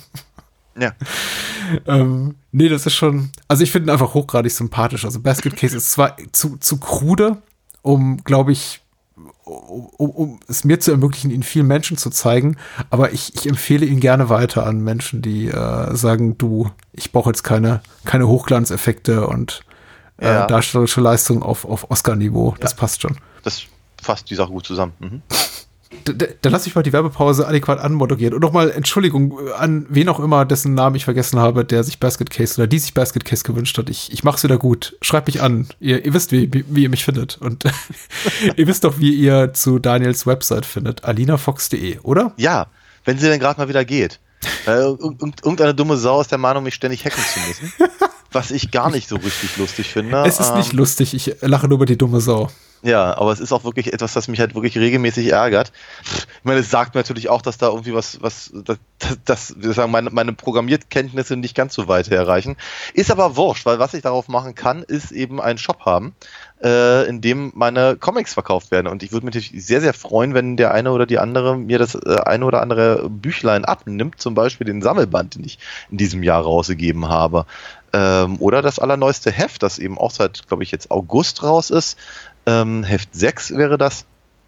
Ja. ähm, nee, das ist schon. Also ich finde ihn einfach hochgradig sympathisch. Also Basket Case ist zwar zu, zu krude, um, glaube ich, um, um, es mir zu ermöglichen, ihn vielen Menschen zu zeigen, aber ich, ich empfehle ihn gerne weiter an Menschen, die äh, sagen, du, ich brauche jetzt keine, keine Hochglanzeffekte und äh, Ja. darstellerische Leistung auf, auf Oscar-Niveau. Das passt schon. Das fasst die Sache gut zusammen. Mhm. Dann lasse ich mal die Werbepause adäquat anmoderieren. Und nochmal Entschuldigung an wen auch immer, dessen Namen ich vergessen habe, der sich Basket Case oder die sich Basket Case gewünscht hat. Ich, ich mach's wieder gut. Schreibt mich an. Ihr, ihr wisst, wie, wie, wie ihr mich findet. Und ihr wisst doch, wie ihr zu Daniels Website findet. alinafox.de, oder? Ja, wenn sie denn gerade mal wieder geht. Äh, irg- irg- irgendeine dumme Sau ist der Meinung, mich ständig hacken zu müssen. Was ich gar nicht so richtig lustig finde. Es ist Ähm, nicht lustig. Ich lache nur über die dumme Sau. Ja, aber es ist auch wirklich etwas, das mich halt wirklich regelmäßig ärgert. Ich meine, es sagt mir natürlich auch, dass da irgendwie was, was, das, das wir sagen, meine, meine Programmierkenntnisse nicht ganz so weit herreichen. Ist aber wurscht, weil was ich darauf machen kann, ist eben einen Shop haben, äh, in dem meine Comics verkauft werden. Und ich würde mich natürlich sehr, sehr freuen, wenn der eine oder die andere mir das äh, eine oder andere Büchlein abnimmt, zum Beispiel den Sammelband, den ich in diesem Jahr rausgegeben habe. Ähm, oder das allerneueste Heft, das eben auch seit, glaube ich, jetzt August raus ist. Ähm, Heft 6 wäre das.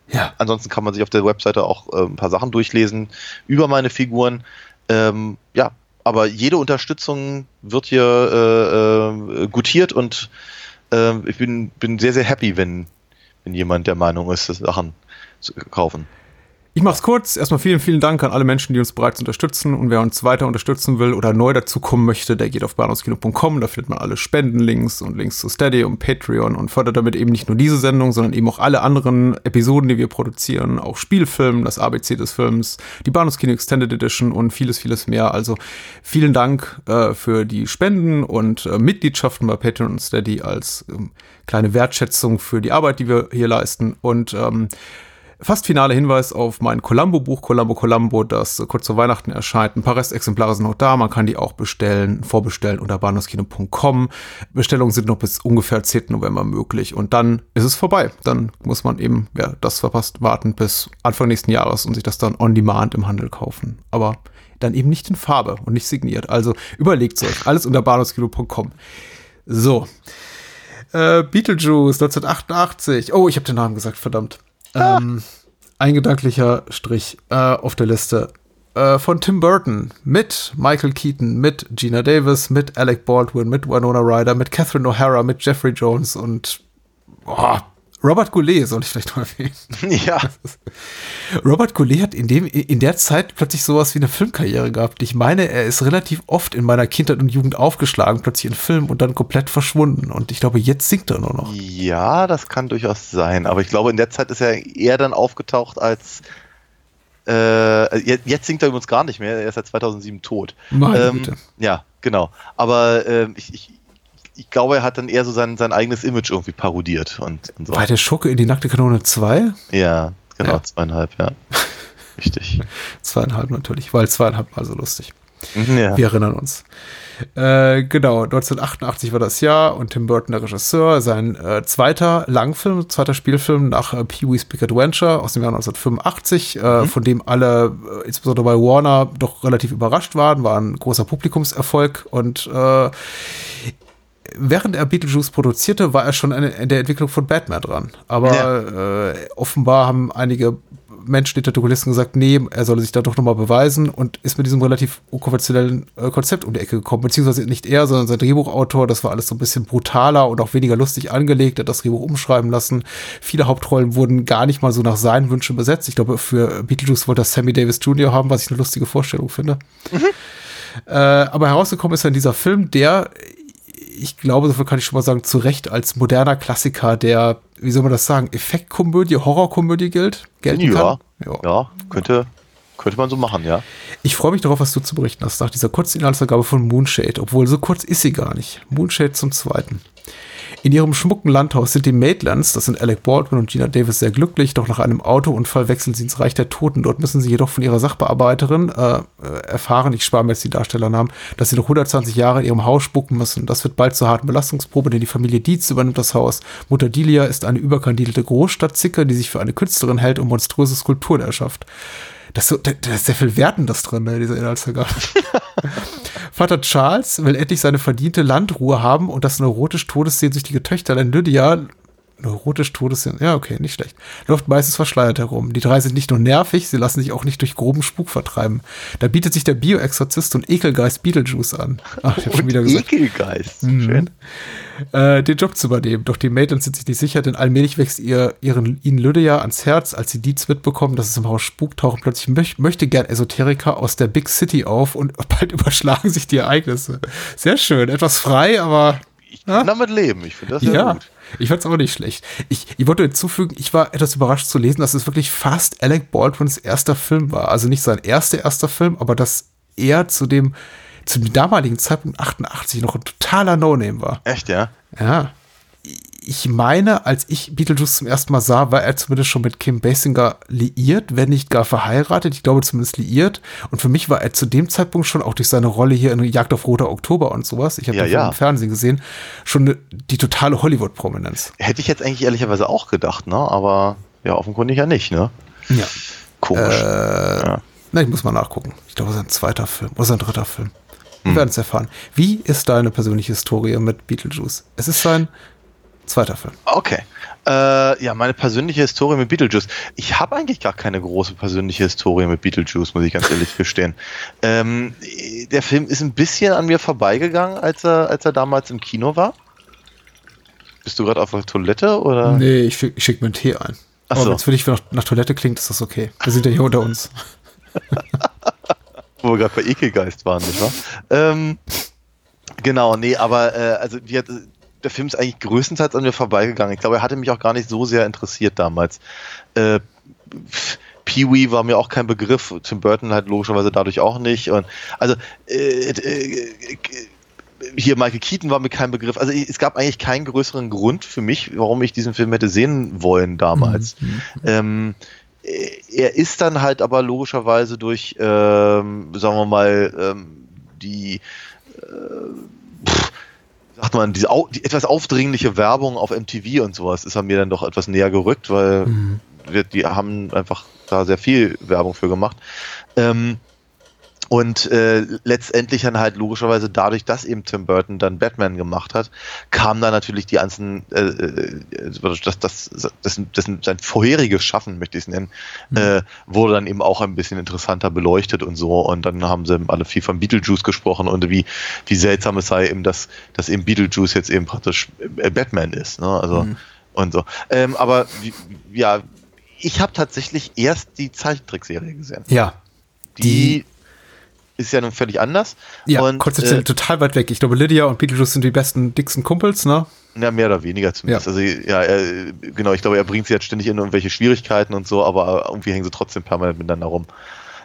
Ja. Ansonsten kann man sich auf der Webseite auch äh, ein paar Sachen durchlesen über meine Figuren. Ähm, ja, aber jede Unterstützung wird hier äh, äh, gutiert und äh, ich bin, bin sehr, sehr happy, wenn, wenn jemand der Meinung ist, Sachen zu kaufen. Ich mach's kurz. Erstmal vielen, vielen Dank an alle Menschen, die uns bereits unterstützen. Und wer uns weiter unterstützen will oder neu dazukommen möchte, der geht auf bahnhofskino.com. Da findet man alle Spendenlinks und Links zu Steady und Patreon und fördert damit eben nicht nur diese Sendung, sondern eben auch alle anderen Episoden, die wir produzieren. Auch Spielfilm, das ABC des Films, die Bahnhofskino Extended Edition und vieles, vieles mehr. Also vielen Dank äh, für die Spenden und äh, Mitgliedschaften bei Patreon und Steady als ähm, kleine Wertschätzung für die Arbeit, die wir hier leisten. Und ähm, Fast finaler Hinweis auf mein Columbo-Buch Columbo Columbo, das kurz vor Weihnachten erscheint. Ein paar Restexemplare sind noch da, man kann die auch bestellen, vorbestellen unter bahnhofskino.com. Bestellungen sind noch bis ungefähr 10. November möglich und dann ist es vorbei. Dann muss man eben, wer das verpasst, warten bis Anfang nächsten Jahres und sich das dann on demand im Handel kaufen. Aber dann eben nicht in Farbe und nicht signiert. Also überlegt euch, alles unter bahnhofskino.com. So. Äh, Beetlejuice 1988. Oh, ich habe den Namen gesagt, verdammt. Ähm, ein gedanklicher Strich äh, auf der Liste. Äh, von Tim Burton mit Michael Keaton, mit Gina Davis, mit Alec Baldwin, mit Winona Ryder, mit Catherine O'Hara, mit Jeffrey Jones und oh, Robert Goulet soll ich vielleicht mal erwähnen. ja, Robert Goulet hat in, dem, in der Zeit plötzlich sowas wie eine Filmkarriere gehabt. Ich meine, er ist relativ oft in meiner Kindheit und Jugend aufgeschlagen, plötzlich in Film und dann komplett verschwunden. Und ich glaube, jetzt singt er nur noch. ja, das kann durchaus sein. Aber ich glaube, in der Zeit ist er eher dann aufgetaucht als äh, jetzt, jetzt singt er übrigens gar nicht mehr, er ist seit 2007 tot. Meine Ähm, Güte. ja, genau. Aber ähm, ich, ich, ich glaube, er hat dann eher so sein, sein eigenes Image irgendwie parodiert und, und so. War der Schurke in die nackte Kanone 2? Ja, genau, Ja. zweieinhalb, ja. Richtig. Zweieinhalb natürlich, weil zweieinhalb mal so lustig. Ja. Wir erinnern uns. Äh, genau, 1988 war das Jahr und Tim Burton der Regisseur. Sein äh, zweiter Langfilm, zweiter Spielfilm nach äh, Pee-wee's Big Adventure aus dem Jahr 1985, äh, von dem alle, äh, insbesondere bei Warner, doch relativ überrascht waren, war ein großer Publikumserfolg und äh, während er Beetlejuice produzierte, war er schon an in der Entwicklung von Batman dran. Aber äh, offenbar haben einige Menschen hinter den Kulissen gesagt, nee, er solle sich da doch nochmal beweisen und ist mit diesem relativ unkonventionellen äh, Konzept um die Ecke gekommen. Beziehungsweise nicht er, sondern sein Drehbuchautor. Das war alles so ein bisschen brutaler und auch weniger lustig angelegt. Er hat das Drehbuch umschreiben lassen. Viele Hauptrollen wurden gar nicht mal so nach seinen Wünschen besetzt. Ich glaube, für Beetlejuice wollte er Sammy Davis Jr. haben, was ich eine lustige Vorstellung finde. Äh, aber herausgekommen ist dann dieser Film, der, ich glaube, viel kann ich schon mal sagen, zu Recht als moderner Klassiker der, wie soll man das sagen, Effektkomödie, Horrorkomödie gilt, gelten Ja, kann. ja, könnte, Könnte man so machen, ja. Ich freue mich darauf, was du zu berichten hast nach dieser kurzen Inhaltsangabe von Moonshade, obwohl so kurz ist sie gar nicht. Moonshade zum zweiten. In ihrem schmucken Landhaus sind die Maitlands, das sind Alec Baldwin und Gina Davis, sehr glücklich, doch nach einem Autounfall wechseln sie ins Reich der Toten. Dort müssen sie jedoch von ihrer Sachbearbeiterin äh, äh, erfahren, ich spare mir jetzt die Darstellernamen, dass sie noch 120 Jahre in ihrem Haus spucken müssen. Das wird bald zur harten Belastungsprobe, denn die Familie Dietz übernimmt das Haus. Mutter Delia ist eine überkandidelte Großstadtzicke, die sich für eine Künstlerin hält und monströse Skulpturen erschafft. Das, so, da, da ist sehr viel Werten das drin, ne, dieser Inhaltsangabe. Vater Charles will endlich seine verdiente Landruhe haben und das neurotisch todessehnsüchtige Töchterlein Lydia neurotisch todessehnsüchtig, ja okay, nicht schlecht, läuft meistens verschleiert herum. Die drei sind nicht nur nervig, sie lassen sich auch nicht durch groben Spuk vertreiben. Da bietet sich der Bioexorzist und Ekelgeist Beetlejuice an. Ach, ich hab schon wieder gesagt. Ekelgeist. Mhm. Schön. Äh, den Job zu übernehmen. Doch die Maitlands sind sich nicht sicher, denn allmählich wächst ihr, ihren, ihnen Lydia ans Herz, als sie Dietz mitbekommen, dass es im Haus spukt, tauchen plötzlich möch, möchte gern Esoteriker aus der Big City auf und bald überschlagen sich die Ereignisse. Sehr schön, etwas frei, aber Ich kann damit leben. Ich finde das sehr ja, gut. Ich fand's auch nicht schlecht. Ich, ich wollte hinzufügen, ich war etwas überrascht zu lesen, dass es wirklich fast Alec Baldwins erster Film war. Also nicht sein erster erster Film, aber dass er zu dem, zu dem damaligen Zeitpunkt 88 noch ein totaler No-Name war. Echt, ja? Ja. Ich meine, als ich Beetlejuice zum ersten Mal sah, war er zumindest schon mit Kim Basinger liiert, wenn nicht gar verheiratet. Ich glaube zumindest liiert. Und für mich war er zu dem Zeitpunkt schon, auch durch seine Rolle hier in Jagd auf Roter Oktober und sowas, ich habe Ja, ja. im Fernsehen gesehen, schon ne- die totale Hollywood-Prominenz. Hätte ich jetzt eigentlich ehrlicherweise auch gedacht, ne? Aber ja, offenkundig ja nicht, ne? Ja. Komisch. Äh, Na, ich muss mal nachgucken. Ich glaube, es ist ein zweiter Film oder sein dritter Film. Wir werden es erfahren. Wie ist deine persönliche Historie mit Beetlejuice? Es ist sein zweiter Film. Okay. Äh, ja, meine persönliche Historie mit Beetlejuice. Ich habe eigentlich gar keine große persönliche Historie mit Beetlejuice, muss ich ganz ehrlich gestehen. Ähm, der Film ist ein bisschen an mir vorbeigegangen, als er, als er damals im Kino war. Bist du gerade auf der Toilette oder? Nee, ich, schick- ich schicke mir einen Tee ein. Ach Aber so. wenn es für dich nach, nach Toilette klingt, ist das okay. Wir sind ja hier unter uns. Wo wir gerade bei Ekelgeist waren, nicht wahr? Ähm, genau, nee, aber äh, also hat, der Film ist eigentlich größtenteils an mir vorbeigegangen. Ich glaube, er hatte mich auch gar nicht so sehr interessiert damals. Äh, Pee-wee war mir auch kein Begriff, Tim Burton halt logischerweise dadurch auch nicht. Und also äh, äh, hier Michael Keaton war mir kein Begriff. Also es gab eigentlich keinen größeren Grund für mich, warum ich diesen Film hätte sehen wollen damals. Ähm, er ist dann halt aber logischerweise durch, ähm, sagen wir mal, ähm, die, äh, pff, sagt man, diese die etwas aufdringliche Werbung auf MTV und sowas ist er mir dann doch etwas näher gerückt, weil wir, die haben einfach da sehr viel Werbung für gemacht. Ähm, und äh, letztendlich dann halt logischerweise dadurch, dass eben Tim Burton dann Batman gemacht hat, kam da natürlich die ganzen, äh, äh, das, das, das, das, das sein vorheriges Schaffen, möchte ich es nennen, äh, wurde dann eben auch ein bisschen interessanter beleuchtet und so. Und dann haben sie alle viel von Beetlejuice gesprochen und wie, wie seltsam es sei eben, dass, dass eben Beetlejuice jetzt eben praktisch äh, Batman ist. Ne? Also und so. Ähm, aber wie, ja, ich habe tatsächlich erst die Zeichentrickserie gesehen. Ja. Die, ist ja nun völlig anders. Ja, und, konzeptionell äh, total weit weg. Ich glaube, Lydia und Beetlejuice sind die besten, dicksten Kumpels, ne? Ja, mehr oder weniger zumindest. Ja. Also ja, er, genau, ich glaube, er bringt sie jetzt ständig in irgendwelche Schwierigkeiten und so, aber irgendwie hängen sie trotzdem permanent miteinander rum.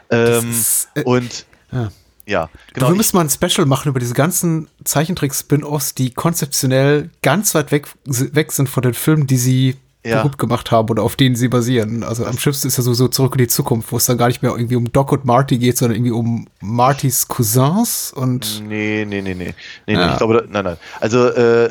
Ähm, ist, äh, und ja. ja, Genau, genau. wir müssen mal ein Special machen über diese ganzen Zeichentrick-Spin-Offs, die konzeptionell ganz weit weg, weg sind von den Filmen, die sie Ja. berühmt gemacht haben oder auf denen sie basieren. Also am schlimmsten ist ja sowieso zurück in die Zukunft, wo es dann gar nicht mehr irgendwie um Doc und Marty geht, sondern irgendwie um Martys Cousins und Nee, nee, nee, nee. nee, Ja. nee ich glaube, da, nein, nein. Also, äh,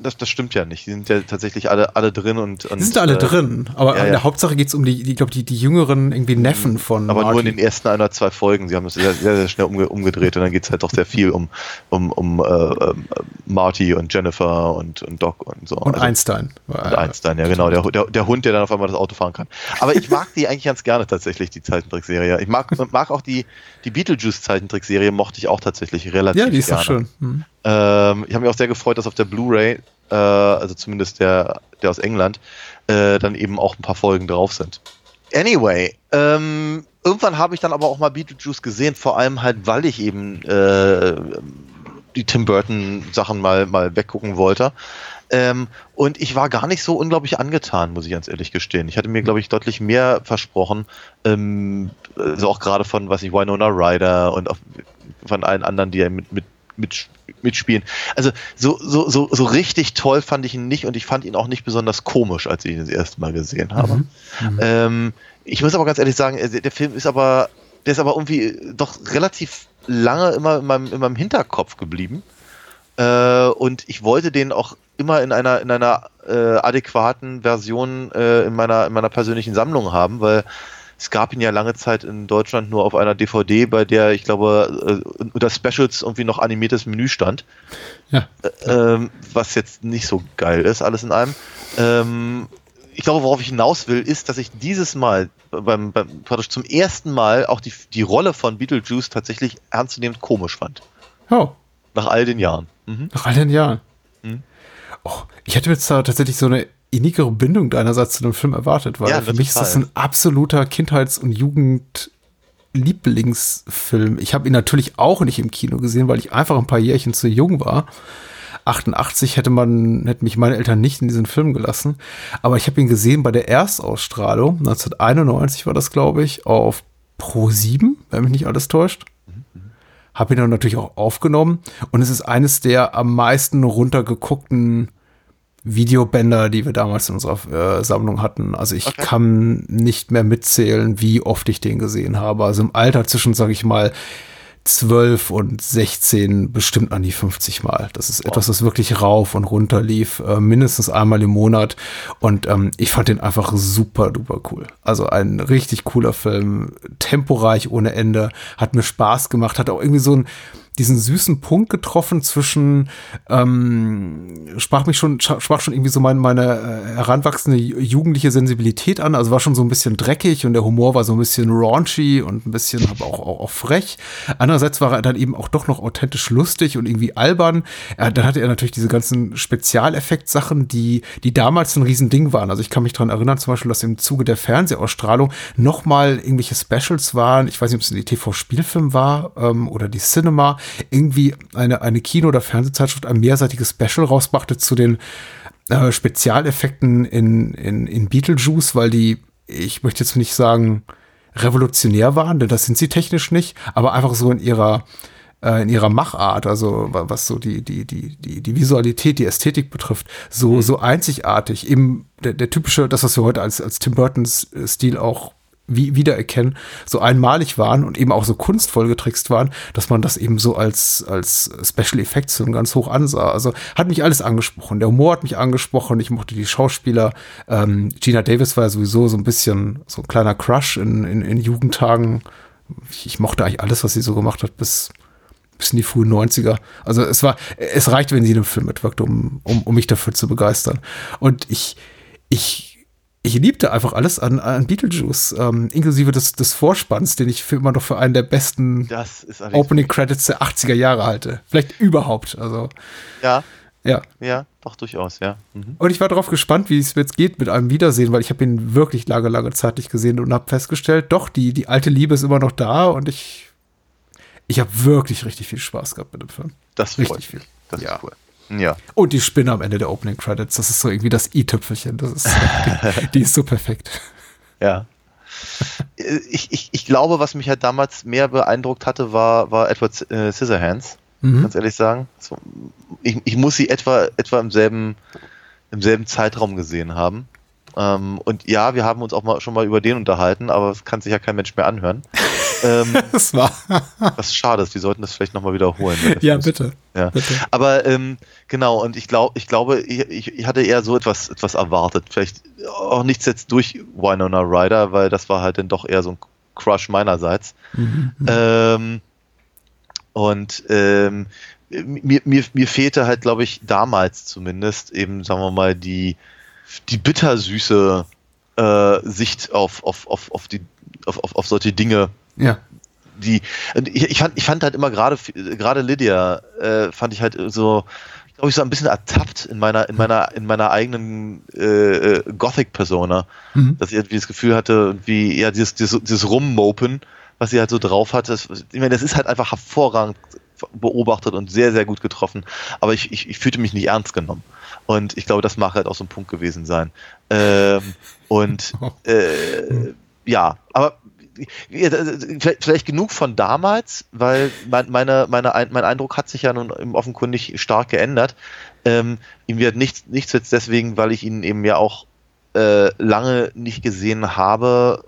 das, das stimmt ja nicht. Die sind ja tatsächlich alle, alle drin und. und die sind alle äh, drin. Aber ja, in der Hauptsache geht es um die, die glaube die, die jüngeren irgendwie Neffen von Aber Marty. nur in den ersten ein oder zwei Folgen. Sie haben das sehr, sehr, sehr schnell umge umgedreht und dann geht es halt doch sehr viel um, um, um äh, ähm, Marty und Jennifer und, und Doc und so. und Also- Einstein. Und Einstein, ja genau, der, der, der Hund, der dann auf einmal das Auto fahren kann. Aber ich mag die eigentlich ganz gerne tatsächlich, die Zeichentrickserie. Ich mag, mag auch die, die Beetlejuice-Zeichentrickserie, mochte ich auch tatsächlich relativ Ja, die ist gerne. doch schön. Hm. Ähm, ich habe mich auch sehr gefreut, dass auf der Blu-ray, äh, also zumindest der, der aus England, äh, dann eben auch ein paar Folgen drauf sind. Anyway, ähm, irgendwann habe ich dann aber auch mal Beetlejuice gesehen, vor allem halt, weil ich eben äh, die Tim Burton Sachen mal, mal weggucken wollte. Ähm, und ich war gar nicht so unglaublich angetan, muss ich ganz ehrlich gestehen. Ich hatte mir, glaube ich, deutlich mehr versprochen. Ähm, also auch gerade von, was ich, Winona Ryder und von allen anderen, die ja mit, mit, mit, mitspielen. Also so, so, so, so richtig toll fand ich ihn nicht und ich fand ihn auch nicht besonders komisch, als ich ihn das erste Mal gesehen habe. Mhm. Ähm, ich muss aber ganz ehrlich sagen, äh, der Film ist aber, der ist aber irgendwie doch relativ lange immer in meinem, in meinem Hinterkopf geblieben. Äh, und ich wollte den auch immer in einer, in einer äh, adäquaten Version äh, in, meiner, in meiner persönlichen Sammlung haben, weil es gab ihn ja lange Zeit in Deutschland nur auf einer DVD, bei der ich glaube äh, unter Specials irgendwie noch animiertes Menü stand. Ja. Äh, ähm, was jetzt nicht so geil ist, alles in allem. Ähm, ich glaube, worauf ich hinaus will, ist, dass ich dieses Mal beim, beim praktisch zum ersten Mal auch die, die Rolle von Beetlejuice tatsächlich ernstzunehmend komisch fand. Oh, Nach all den Jahren. Mhm. nach all den Jahren. Mhm. Oh, ich hätte jetzt da tatsächlich so eine innigere Bindung deinerseits zu dem Film erwartet, weil Ja, für mich ist das total. ein absoluter Kindheits- und Jugendlieblingsfilm. Ich habe ihn natürlich auch nicht im Kino gesehen, weil ich einfach ein paar Jährchen zu jung war. 88 hätte man, hätten mich meine Eltern nicht in diesen Film gelassen. Aber ich habe ihn gesehen bei der Erstausstrahlung, 1991 war das, glaube ich, auf Pro 7, wenn mich nicht alles täuscht. Habe ihn dann natürlich auch aufgenommen. Und es ist eines der am meisten runtergeguckten Videobänder, die wir damals in unserer äh, Sammlung hatten. Also ich Okay. kann nicht mehr mitzählen, wie oft ich den gesehen habe. Also im Alter zwischen, sage ich mal, 12 und 16 bestimmt an die 50 Mal. Das ist etwas, was wirklich rauf und runter lief, äh, mindestens einmal im Monat. Und ähm, ich fand den einfach super duper cool. Also ein richtig cooler Film, temporeich ohne Ende, hat mir Spaß gemacht, hat auch irgendwie so ein diesen süßen Punkt getroffen zwischen ähm, sprach mich schon sprach schon irgendwie so meine, meine äh, heranwachsende ju- jugendliche Sensibilität an. Also war schon so ein bisschen dreckig und der Humor war so ein bisschen raunchy und ein bisschen aber auch, auch, auch frech. Andererseits war er dann eben auch doch noch authentisch lustig und irgendwie albern. Er, dann hatte er natürlich diese ganzen Spezialeffekt-Sachen die die damals ein Riesending waren. Also ich kann mich daran erinnern zum Beispiel dass im Zuge der Fernsehausstrahlung noch mal irgendwelche Specials waren. Ich weiß nicht ob es die TV-Spielfilm war ähm, oder die Cinema irgendwie eine, eine Kino- oder Fernsehzeitschrift ein mehrseitiges Special rausbrachte zu den äh, Spezialeffekten in, in, in Beetlejuice, weil die, ich möchte jetzt nicht sagen, revolutionär waren, denn das sind sie technisch nicht, aber einfach so in ihrer äh, in ihrer Machart, also wa- was so die, die, die, die, die Visualität, die Ästhetik betrifft, so, so einzigartig. Eben der, der typische, das, was wir heute als, als Tim Burtons äh, Stil auch wie, wiedererkennen, so einmalig waren und eben auch so kunstvoll getrickst waren, dass man das eben so als, als Special Effects Film ganz hoch ansah. Also hat mich alles angesprochen. Der Humor hat mich angesprochen. Ich mochte die Schauspieler. Ähm, Gina Davis war ja sowieso so ein bisschen so ein kleiner Crush in, in, in Jugendtagen. Ich, ich mochte eigentlich alles, was sie so gemacht hat, bis, bis in die frühen 90er. Also es war, es reicht, wenn sie in einem Film mitwirkt, um, um, um mich dafür zu begeistern. Und ich, ich, ich liebte einfach alles an, an Beetlejuice, ähm, inklusive des, des Vorspanns, den ich für immer noch für einen der besten Opening Credits der 80er Jahre halte. Vielleicht überhaupt. Also, Ja, ja. ja, doch durchaus, ja. Mhm. Und ich war darauf gespannt, wie es jetzt geht mit einem Wiedersehen, weil ich habe ihn wirklich lange, lange Zeit nicht gesehen und habe festgestellt, doch, die, die alte Liebe ist immer noch da und ich, ich habe wirklich richtig viel Spaß gehabt mit dem Film. Das freut Richtig mich. viel. Das Ja. ist cool. Ja. Und die Spinne am Ende der Opening Credits, das ist so irgendwie das i-Tüpfelchen. Das ist, die, die ist so perfekt. Ja. Ich, ich, ich glaube, was mich halt damals mehr beeindruckt hatte, war, war Edward äh, Scissorhands. Mhm. Ganz ehrlich sagen. So, ich, ich muss sie etwa, etwa im selben, im selben Zeitraum gesehen haben. Ähm, und ja, wir haben uns auch mal schon mal über den unterhalten, aber das kann sich ja kein Mensch mehr anhören. Ähm, Das war. was schade ist, wir sollten das vielleicht nochmal wiederholen. ja, bitte. Ja. bitte. Aber ähm, genau, und ich glaube, ich glaube, ich, ich, ich hatte eher so etwas, etwas erwartet. Vielleicht auch nichts jetzt durch Winona Ryder, weil das war halt dann doch eher so ein Crush meinerseits. Mhm. Ähm, und ähm, mir, mir, mir fehlte halt, glaube ich, damals zumindest eben, sagen wir mal, die, die bittersüße äh, Sicht auf, auf, auf, auf, die, auf, auf, auf solche Dinge, Ja. die und ich, ich fand ich fand halt immer gerade gerade Lydia äh, fand ich halt so glaube ich so ein bisschen ertappt in meiner in meiner in meiner eigenen äh, äh, Gothic Persona Mhm. dass ich irgendwie das Gefühl hatte wie ja dieses dieses, dieses Rummopen was sie halt so drauf hatte das, ich meine das ist halt einfach hervorragend beobachtet und sehr, sehr gut getroffen. Aber ich, ich, ich fühlte mich nicht ernst genommen. Und ich glaube, das mag halt auch so ein Punkt gewesen sein. Ähm, und äh, ja, aber vielleicht, genug von damals, weil mein, meine, meine, mein Eindruck hat sich ja nun offenkundig stark geändert. Ähm, ihm wird nichts, nichts jetzt deswegen, weil ich ihn eben ja auch äh, lange nicht gesehen habe,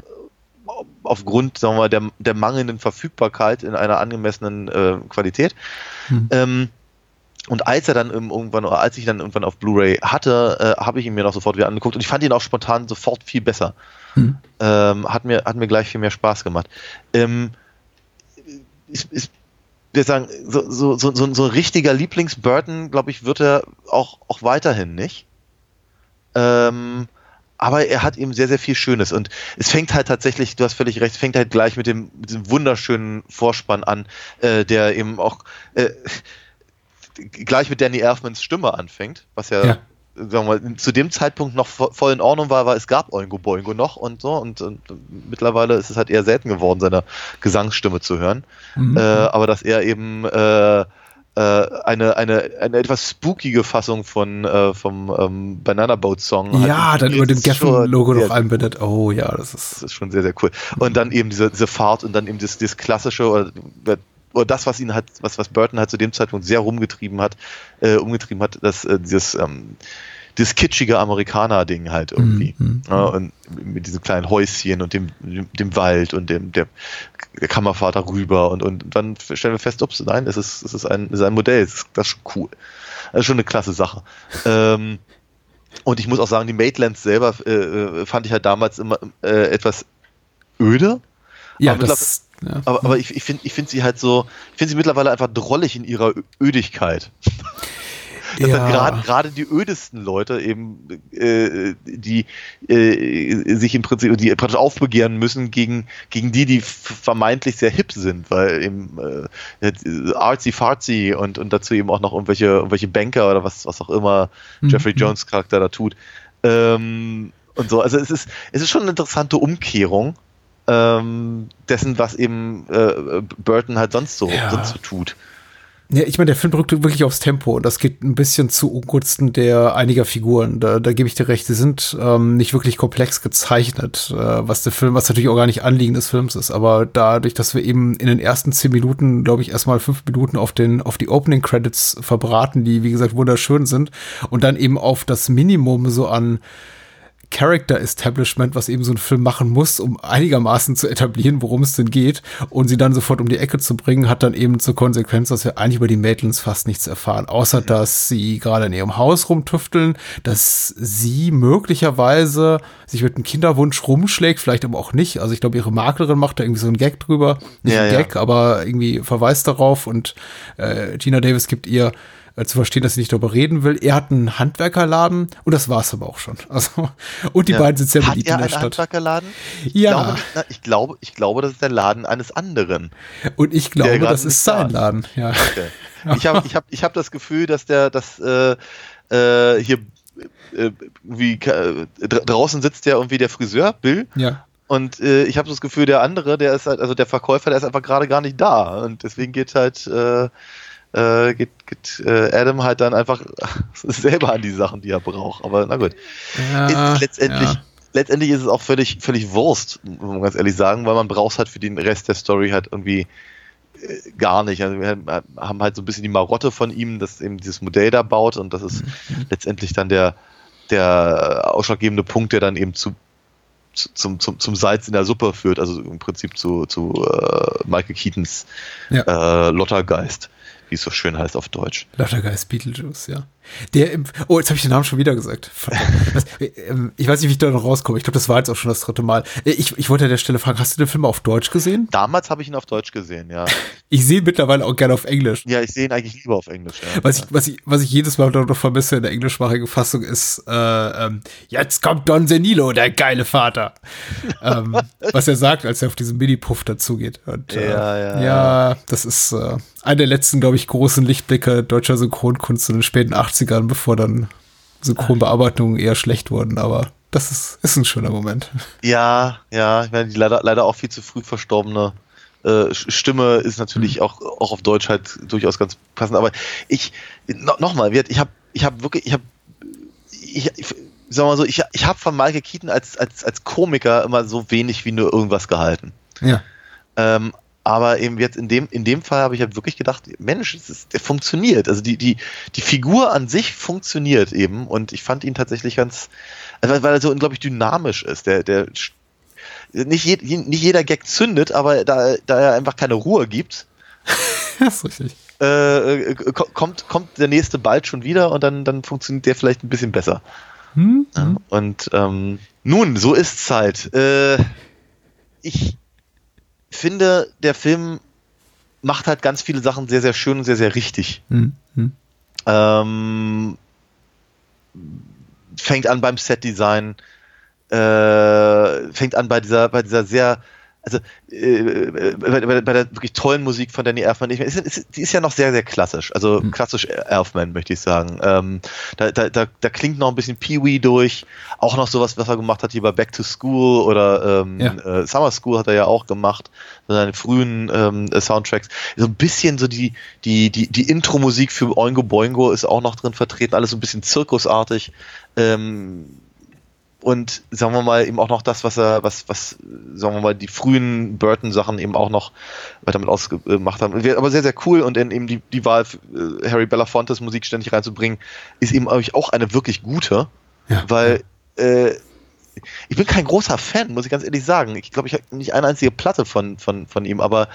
aufgrund sagen wir, der, der mangelnden Verfügbarkeit in einer angemessenen äh, Qualität. Hm. Ähm, und als er dann irgendwann, als ich dann irgendwann auf Blu-ray hatte, äh, habe ich ihn mir noch sofort wieder angeguckt und ich fand ihn auch spontan sofort viel besser. Hm. Ähm, hat, mir, hat mir gleich viel mehr Spaß gemacht. Ähm, ich, ich würde sagen, so, so, so, so, so ein richtiger Lieblings-Burton, glaube ich, wird er auch, auch weiterhin nicht. Ähm, aber er hat eben sehr, sehr viel Schönes. Und es fängt halt tatsächlich, du hast völlig recht, es fängt halt gleich mit dem, mit diesem wunderschönen Vorspann an, äh, der eben auch äh, gleich mit Danny Elfmans Stimme anfängt, was ja, ja. Sagen wir mal, zu dem Zeitpunkt noch voll in Ordnung war, weil es gab Oingo Boingo noch und so und, und mittlerweile ist es halt eher selten geworden, seine Gesangsstimme zu hören. Mhm. Äh, aber dass er eben äh, äh, eine, eine, eine etwas spookige Fassung von äh, vom ähm, Banana Boat Song. Ja, dann über dem Geffen-Logo noch einbindet. Oh ja, das ist. Das ist schon sehr, sehr cool. Und dann eben diese, diese Fahrt und dann eben das, das klassische oder, oder das, was ihn halt, was, was Burton halt zu dem Zeitpunkt sehr rumgetrieben hat, äh, umgetrieben hat, dass äh, dieses ähm, das kitschige Amerikaner-Ding halt irgendwie. Mhm. Ja, und mit diesem kleinen Häuschen und dem, dem, Wald und dem, der, der Kammervater rüber und, und dann stellen wir fest, ups, nein, es ist, es ist ein, es ist ein Modell, das ist, das ist schon cool. Das ist schon eine klasse Sache. ähm, und ich muss auch sagen, die Maitlands selber äh, äh fand ich halt damals immer äh, etwas öde. Ja, das, ja. Aber, aber ich, ich finde ich find sie halt so, ich finde sie mittlerweile einfach drollig in ihrer Ödigkeit dass ja. dann gerade die ödesten Leute eben, äh, die äh, sich im Prinzip, die praktisch aufbegehren müssen gegen, gegen die, die vermeintlich sehr hip sind, weil eben äh, artsy fartsy und, und dazu eben auch noch irgendwelche, irgendwelche Banker oder was, was auch immer mhm. Jeffrey Jones Charakter da tut. Ähm, und so, also es ist, es ist schon eine interessante Umkehrung ähm, dessen, was eben äh, Burton halt sonst so, ja. sonst so tut. Ja, ich meine, der Film drückt wirklich aufs Tempo und das geht ein bisschen zu Ungunsten der einiger Figuren. Da, da gebe ich dir recht, sie sind ähm, nicht wirklich komplex gezeichnet, äh, was der Film, was natürlich auch gar nicht Anliegen des Films ist. Aber dadurch, dass wir eben in den ersten zehn Minuten, glaube ich, erstmal fünf Minuten auf den, auf die Opening Credits verbraten, die wie gesagt wunderschön sind, und dann eben auf das Minimum so an Character Establishment, was eben so ein Film machen muss, um einigermaßen zu etablieren, worum es denn geht und sie dann sofort um die Ecke zu bringen, hat dann eben zur Konsequenz, dass wir eigentlich über die Maitlands fast nichts erfahren, außer dass sie gerade in ihrem Haus rumtüfteln, dass sie möglicherweise sich mit einem Kinderwunsch rumschlägt, vielleicht aber auch nicht. Also ich glaube, ihre Maklerin macht da irgendwie so einen Gag drüber, nicht ja, ein Gag, ja. aber irgendwie verweist darauf und äh, Gina Davis gibt ihr äh, zu verstehen, dass sie nicht darüber reden will. Er hat einen Handwerkerladen und das war es aber auch schon. Also, und die ja. beiden sind sehr beliebt in der Stadt. Handwerkerladen? Ja. Ich glaube, ich glaube, ich glaube, das ist der Laden eines anderen. Und ich glaube, das ist sein Laden. Ja. Okay. Ich habe ich hab, ich hab das Gefühl, dass der, dass äh, äh, hier äh, wie äh, draußen sitzt ja irgendwie der Friseur, Bill. Ja. Und äh, ich habe das Gefühl, der andere, der ist halt, also der Verkäufer, der ist einfach gerade gar nicht da. Und deswegen geht halt äh, äh, geht, geht äh, Adam halt dann einfach selber an die Sachen, die er braucht. Aber na gut. Ja, letztendlich, ja. letztendlich ist es auch völlig, völlig Wurst, muss man ganz ehrlich sagen, weil man braucht halt für den Rest der Story halt irgendwie äh, gar nicht. Also wir haben halt so ein bisschen die Marotte von ihm, dass eben dieses Modell da baut und das ist mhm. letztendlich dann der, der ausschlaggebende Punkt, der dann eben zu zum, zum, zum Salz in der Suppe führt, also im Prinzip zu, zu äh, Michael Keatons ja. äh, Lottergeist wie es so schön heißt auf Deutsch. Lautergeist Beetlejuice, ja. Der im, oh, jetzt habe ich den Namen schon wieder gesagt. Ähm, ich weiß nicht, wie ich da noch rauskomme. Ich glaube, das war jetzt auch schon das dritte Mal. Äh, ich, ich wollte an der Stelle fragen, hast du den Film auf Deutsch gesehen? Damals habe ich ihn auf Deutsch gesehen, ja. Ich sehe ihn mittlerweile auch gerne auf Englisch. Ja, ich sehe ihn eigentlich lieber auf Englisch. Ja. Was, ich, was, ich, was ich jedes Mal noch vermisse in der englischsprachigen Fassung ist, äh, ähm, jetzt kommt Don Senilo, der geile Vater. ähm, was er sagt, als er auf diesen Mini-Puff dazugeht. Und, äh, ja, ja, ja, das ist äh, einer der letzten, glaube ich, großen Lichtblicke deutscher Synchronkunst in den späten 80ern, bevor dann Synchronbearbeitungen eher schlecht wurden, aber das ist, ist ein schöner Moment. Ja, ja, ich meine, die leider, leider auch viel zu früh verstorbene äh, Stimme ist natürlich auch, auch auf Deutsch halt durchaus ganz passend. Aber ich, no, nochmal, ich habe ich hab wirklich, ich habe, ich, ich sag mal so, ich, ich habe von Michael Keaton als, als, als Komiker immer so wenig wie nur irgendwas gehalten. Ja. Ähm, aber eben jetzt in dem, in dem Fall habe ich halt wirklich gedacht, Mensch, es ist, der funktioniert. Also die, die, die Figur an sich funktioniert eben und ich fand ihn tatsächlich ganz, also weil er so unglaublich dynamisch ist. Der, der nicht, je, nicht jeder Gag zündet, aber da, da er einfach keine Ruhe gibt, das ist richtig. Äh, kommt, kommt der nächste bald schon wieder und dann, dann funktioniert der vielleicht ein bisschen besser. Hm? Und ähm, nun, so ist's halt. Äh, ich finde, der Film macht halt ganz viele Sachen sehr, sehr schön und sehr, sehr richtig. Hm. Hm. Ähm, fängt an beim Setdesign, äh, fängt an bei dieser, bei dieser sehr also äh, bei, bei, bei, der wirklich tollen Musik von Danny Elfman, ich, ist, die ist ja noch sehr, sehr klassisch, also mhm. klassisch Elfman, möchte ich sagen. Ähm, da, da, da, da klingt noch ein bisschen Pee-Wee durch, auch noch sowas, was er gemacht hat hier bei Back to School oder ähm, ja. äh, Summer School hat er ja auch gemacht, seine frühen ähm, Soundtracks. So ein bisschen so die, die, die, die Intro-Musik für Oingo Boingo ist auch noch drin vertreten, alles so ein bisschen zirkusartig. Ähm, und sagen wir mal eben auch noch das, was er, was, was, sagen wir mal, die frühen Burton-Sachen eben auch noch weiter mit ausgemacht haben. Aber sehr, sehr cool und dann eben die, die Wahl, äh, Harry Belafontes Musik ständig reinzubringen, ist eben auch eine wirklich gute, ja. weil äh, ich bin kein großer Fan, muss ich ganz ehrlich sagen. Ich glaube, ich habe nicht eine einzige Platte von, von, von ihm, aber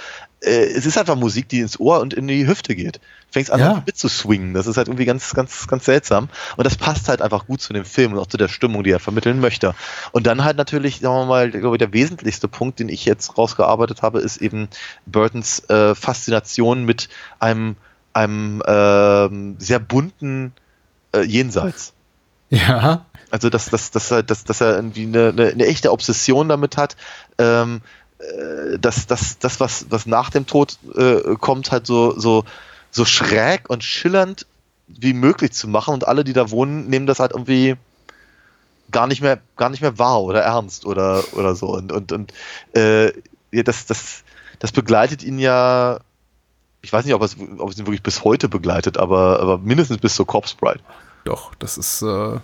äh, es ist einfach Musik, die ins Ohr und in die Hüfte geht. Fängst an ja. mit zu swingen. Das ist halt irgendwie ganz, ganz, ganz seltsam. Und das passt halt einfach gut zu dem Film und auch zu der Stimmung, die er vermitteln möchte. Und dann halt natürlich, sagen wir mal, glaube ich, der wesentlichste Punkt, den ich jetzt rausgearbeitet habe, ist eben Burtons äh, Faszination mit einem, einem äh, sehr bunten äh, Jenseits. Ja. Also dass, dass, dass, er, dass, dass er irgendwie eine, eine, eine echte Obsession damit hat, ähm, äh, dass, dass das, was, was nach dem Tod äh, kommt, halt so, so, so schräg und schillernd wie möglich zu machen und alle, die da wohnen, nehmen das halt irgendwie gar nicht mehr, gar nicht mehr wahr oder ernst oder, oder so. Und, und, und äh, das, das, das begleitet ihn ja, ich weiß nicht, ob es, ob es ihn wirklich bis heute begleitet, aber, aber mindestens bis zur Corpse Bride. Doch, das ist äh,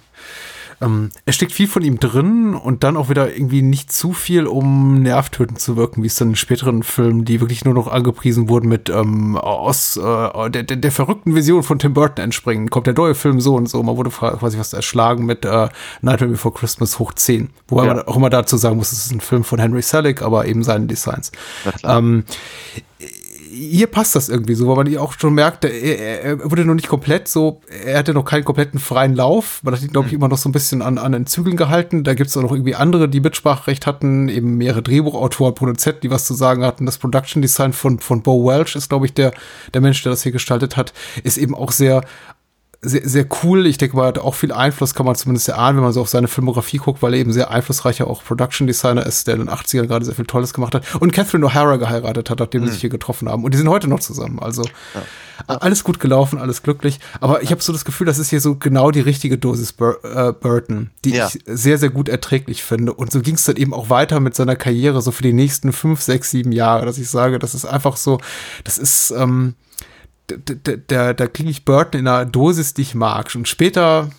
ähm, es steckt viel von ihm drin und dann auch wieder irgendwie nicht zu viel, um nervtötend zu wirken, wie es dann in späteren Filmen, die wirklich nur noch angepriesen wurden mit ähm, aus äh, der, der, der, verrückten Vision von Tim Burton entspringen. Kommt der neue Film so und so. Man wurde quasi fast erschlagen mit äh, Nightmare Before Christmas hoch 10. Wobei ja. man auch immer dazu sagen muss, es ist ein Film von Henry Selick, aber eben seine Designs. Ähm, hier passt das irgendwie so, weil man auch schon merkt, er, er wurde noch nicht komplett so, er hatte noch keinen kompletten freien Lauf. Man hat ihn, glaube ich, mhm. immer noch so ein bisschen an, an den Zügeln gehalten. Da gibt es auch noch irgendwie andere, die Mitspracherecht hatten, eben mehrere Drehbuchautoren, Produzenten, die was zu sagen hatten. Das Production Design von, von Bo Welch ist, glaube ich, der, der Mensch, der das hier gestaltet hat, ist eben auch sehr sehr, sehr cool. Ich denke mal, hat auch viel Einfluss, kann man zumindest erahnen, wenn man so auf seine Filmografie guckt, weil er eben sehr einflussreicher auch Production Designer ist, der in den 80ern gerade sehr viel Tolles gemacht hat. Und Catherine O'Hara geheiratet hat, nachdem mhm. sie sich hier getroffen haben. Und die sind heute noch zusammen. Also ja. alles gut gelaufen, alles glücklich. Aber ich habe so das Gefühl, das ist hier so genau die richtige Dosis Bur äh, Burton, die ja. ich sehr, sehr gut erträglich finde. Und so ging es dann eben auch weiter mit seiner Karriere, so für die nächsten fünf, sechs, sieben Jahre, dass ich sage, das ist einfach so, das ist, ähm, da, da, da kriege ich Burton in einer Dosis, die ich mag. Und später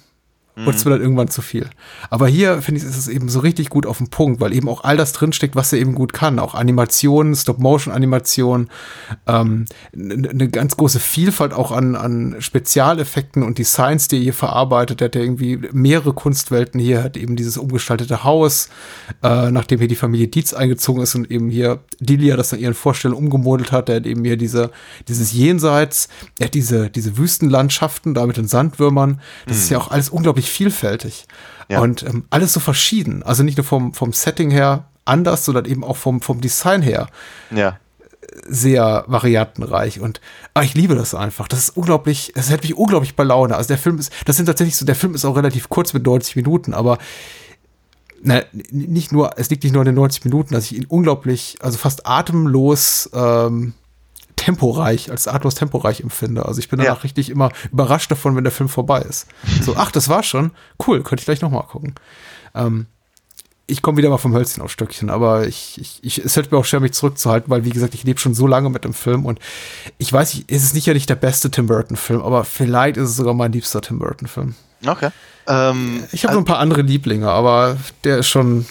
mhm. wird es mir dann irgendwann zu viel. Aber hier, finde ich, ist es eben so richtig gut auf den Punkt, weil eben auch all das drinsteckt, was er eben gut kann. Auch Animationen, Stop-Motion-Animationen, ähm, eine ganz große Vielfalt auch an, an Spezialeffekten und Designs, die er hier verarbeitet. Er hat ja irgendwie mehrere Kunstwelten hier, hat eben dieses umgestaltete Haus, äh, nachdem hier die Familie Dietz eingezogen ist und eben hier Delia das an ihren Vorstellungen umgemodelt hat. Er hat eben hier diese, dieses Jenseits, er hat diese, diese Wüstenlandschaften da mit den Sandwürmern. Das mhm. ist ja auch alles unglaublich unglaublich vielfältig. Ja. Und ähm, alles so verschieden. Also nicht nur vom, vom Setting her anders, sondern eben auch vom, vom Design her. Ja. Sehr variantenreich und ah, ich liebe das einfach. Das ist unglaublich, das hält mich unglaublich bei Laune. Also der Film ist, das sind tatsächlich so, der Film ist auch relativ kurz mit 90 Minuten, aber na, nicht nur, es liegt nicht nur in den 90 Minuten, dass ich ihn unglaublich, also fast atemlos ähm, temporeich, als artlos temporeich empfinde. Also ich bin danach ja. richtig immer überrascht davon, wenn der Film vorbei ist. So, ach, das war schon. Cool, könnte ich gleich nochmal gucken. Ähm, ich komme wieder mal vom Hölzchen auf Stöckchen, aber ich, ich, ich, es fällt mir auch schwer, mich zurückzuhalten, weil, wie gesagt, ich lebe schon so lange mit dem Film und ich weiß ist es nicht ja nicht der beste Tim Burton-Film, aber vielleicht ist es sogar mein liebster Tim Burton-Film. Okay. Ähm, Ich habe noch ein paar andere Lieblinge, aber der ist schon,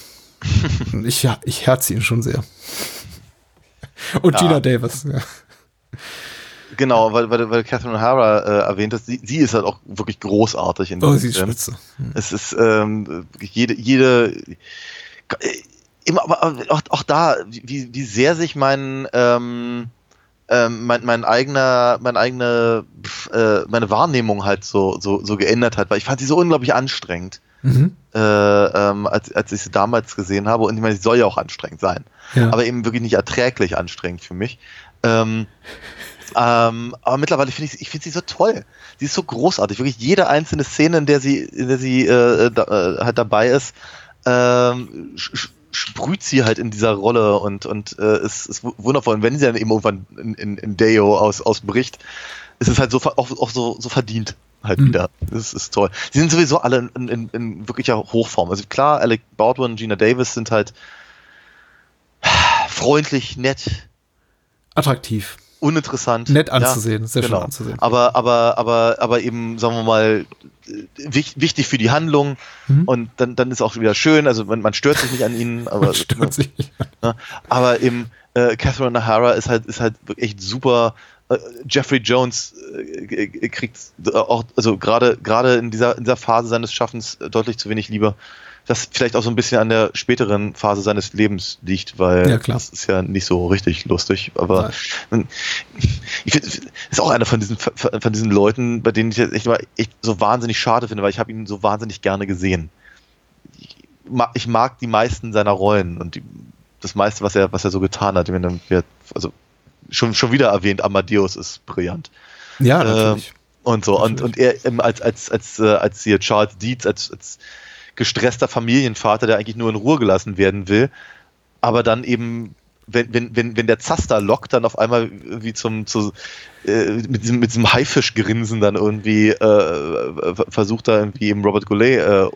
ich, ich herze ihn schon sehr. Und Gina Davis, ja. Genau, weil, weil, weil Catherine O'Hara äh, erwähnt hat, sie, sie ist halt auch wirklich großartig in Oh, sie ist Film. spitze. Es ist ähm, jede, jede immer, aber auch, auch da, wie, wie sehr sich mein, ähm, ähm, mein, mein eigener, mein eigene, äh, meine Wahrnehmung halt so, so, so geändert hat, weil ich fand sie so unglaublich anstrengend, Mhm. äh, ähm, als, als ich sie damals gesehen habe. Und ich meine, sie soll ja auch anstrengend sein, Ja. aber eben wirklich nicht erträglich anstrengend für mich. Ähm, ähm, aber mittlerweile finde ich, ich finde sie so toll. Sie ist so großartig. Wirklich jede einzelne Szene, in der sie, in der sie äh, da, äh, halt dabei ist, ähm, sprüht sie halt in dieser Rolle und, und äh, ist, ist wu- wundervoll. Und wenn sie dann eben irgendwann in, in, in Deo aus, ausbricht, ist es halt so auch, auch so, so verdient halt Mhm. wieder. Das ist toll. Sie sind sowieso alle in, in, in wirklicher Hochform. Also klar, Alec Baldwin und Gina Davis sind halt freundlich, nett, Attraktiv. uninteressant. Nett anzusehen, sehr schön genau. anzusehen. Aber, aber, aber, aber eben, sagen wir mal, wich, wichtig für die Handlung Mhm. und dann, dann ist auch wieder schön, also man, man stört sich nicht an ihnen, aber, Man stört sich nicht. ne, aber eben äh, Catherine O'Hara ist halt, ist halt wirklich echt super. Äh, Jeffrey Jones äh, äh, kriegt auch, also gerade gerade in dieser, in dieser Phase seines Schaffens deutlich zu wenig Liebe. Das vielleicht auch so ein bisschen an der späteren Phase seines Lebens liegt, weil Ja, das ist ja nicht so richtig lustig. Aber ich finde, ist auch einer von diesen von diesen Leuten, bei denen ich jetzt echt echt so wahnsinnig schade finde, weil ich habe ihn so wahnsinnig gerne gesehen. Ich mag, ich mag die meisten seiner Rollen und die, das meiste, was er was er so getan hat. Also schon schon wieder erwähnt, Amadeus ist brillant. Ja, Ähm, natürlich. Und so, und, und er ähm, als, als, als, äh, als hier Charles Dietz, als, als gestresster Familienvater, der eigentlich nur in Ruhe gelassen werden will, aber dann eben, wenn, wenn, wenn, wenn der Zaster lockt, dann auf einmal wie zum, zu, äh, mit diesem, mit diesem Haifischgrinsen dann irgendwie äh, versucht da irgendwie eben Robert Goulet äh,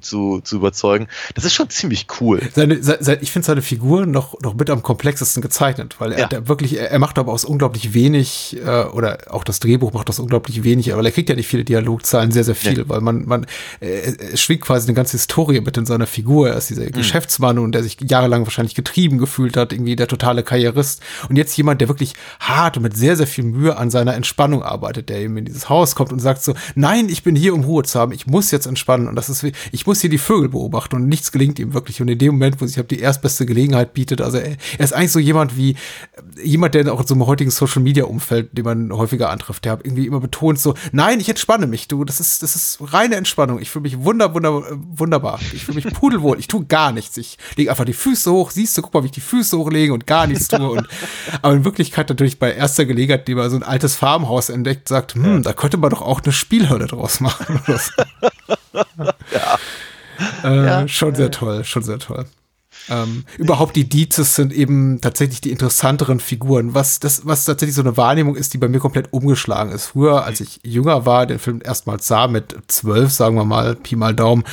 zu, zu überzeugen. Das ist schon ziemlich cool. Seine, se, se, ich finde seine Figur noch, noch mit am komplexesten gezeichnet, weil er Ja. wirklich, er, er macht aber aus unglaublich wenig, äh, oder auch das Drehbuch macht aus unglaublich wenig, aber er kriegt ja nicht viele Dialogzahlen, sehr, sehr viel, Nee. weil man, man, äh, es schwingt quasi eine ganze Historie mit in seiner Figur. Er ist dieser Geschäftsmann und der sich jahrelang wahrscheinlich getrieben gefühlt hat, irgendwie der totale Karrierist. Und jetzt jemand, der wirklich hart und mit sehr, sehr viel Mühe an seiner Entspannung arbeitet, der eben in dieses Haus kommt und sagt so, nein, ich bin hier, um Ruhe zu haben, ich muss jetzt entspannen und das ist, wie- ich muss hier die Vögel beobachten und nichts gelingt ihm wirklich. Und in dem Moment, wo sich halt die erstbeste Gelegenheit bietet, also er, er ist eigentlich so jemand wie, äh, jemand, der auch in so einem heutigen Social Media Umfeld, den man häufiger antrifft, der hat irgendwie immer betont so, nein, ich entspanne mich, du, das ist, das ist reine Entspannung. Ich fühle mich wunder, wunder, äh, wunderbar. Ich fühle mich pudelwohl. Ich tue gar nichts. Ich lege einfach die Füße hoch. Siehst du, guck mal, wie ich die Füße hochlege und gar nichts tue. Und, aber in Wirklichkeit natürlich bei erster Gelegenheit, die man so ein altes Farmhaus entdeckt, sagt, hm, da könnte man doch auch eine Spielhölle draus machen. So. Äh. Schon sehr toll, schon sehr toll. Ähm, überhaupt die Dietzes sind eben tatsächlich die interessanteren Figuren. Was das, was tatsächlich so eine Wahrnehmung ist, die bei mir komplett umgeschlagen ist. Früher, als ich jünger war, den Film erstmals sah mit zwölf, sagen wir mal, Pi mal Daumen,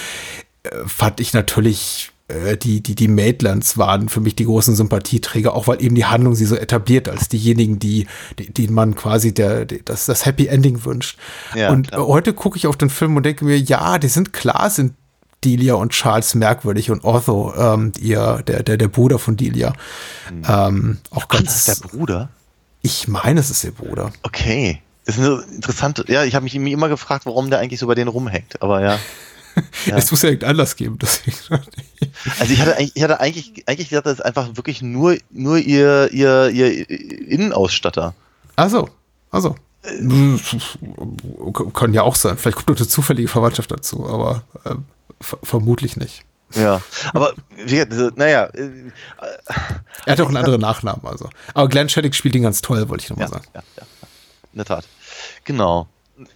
äh, fand ich natürlich die, die, die Maitlands waren für mich die großen Sympathieträger, auch weil eben die Handlung sie so etabliert als diejenigen, die, die, die man quasi der, die, das, das Happy Ending wünscht. Ja, und klar. äh, heute gucke ich auf den Film und denke mir, ja, die sind klar, sind Delia und Charles merkwürdig und Otho, ähm, ihr, der, der, der Bruder von Delia. Ähm, auch Ach, das ist ganz, der Bruder? ich meine, es ist ihr Bruder. Okay. Das ist eine interessante, ja, ich habe mich immer gefragt, warum der eigentlich so bei denen rumhängt, aber ja. Ja. Es muss ja irgendeinen Anlass geben, deswegen. Also ich hatte eigentlich, ich hatte eigentlich, eigentlich gedacht, das ist einfach wirklich nur, nur ihr, ihr, ihr Innenausstatter. Also, also. Kann ja auch sein. Vielleicht kommt noch eine zufällige Verwandtschaft dazu, aber äh, ver vermutlich nicht. Ja. Aber, diese- naja, äh, Er hat auch einen anderen Nachnamen, also. Aber Glenn Shaddick spielt ihn ganz toll, wollte ich nochmal ja, sagen. ja, ja, in der Tat. Genau.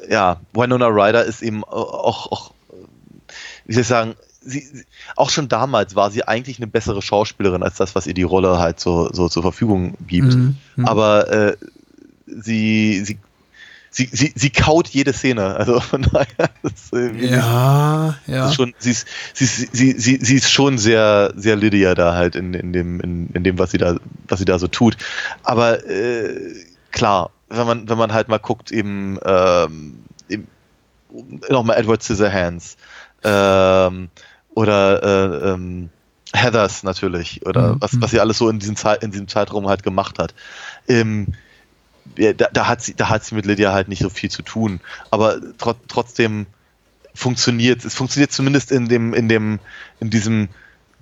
Ja, Winona Ryder ist eben auch, auch wie soll ich sagen, sie, sie, auch schon damals war sie eigentlich eine bessere Schauspielerin als das, was ihr die Rolle halt so, so zur Verfügung gibt. Mhm, mhm. Aber äh, sie, sie sie, sie, sie kaut jede Szene. Also von daher ist, äh, Ja, ja. ist schon, sie ist, sie, ist- sie, sie, sie ist schon sehr, sehr Lydia da halt in, in dem, in, in dem, was sie da, was sie da so tut. Aber äh, klar, wenn man, wenn man halt mal guckt, eben, ähm, eben nochmal Edward Scissorhands ähm, oder äh, ähm, Heathers natürlich oder Mhm. was, was sie alles so in diesem, Zeit, in diesem Zeitraum halt gemacht hat. Ähm, ja, da, da, hat sie, da hat sie mit Lydia halt nicht so viel zu tun. Aber tro trotzdem funktioniert es funktioniert zumindest in dem, in dem, in diesem,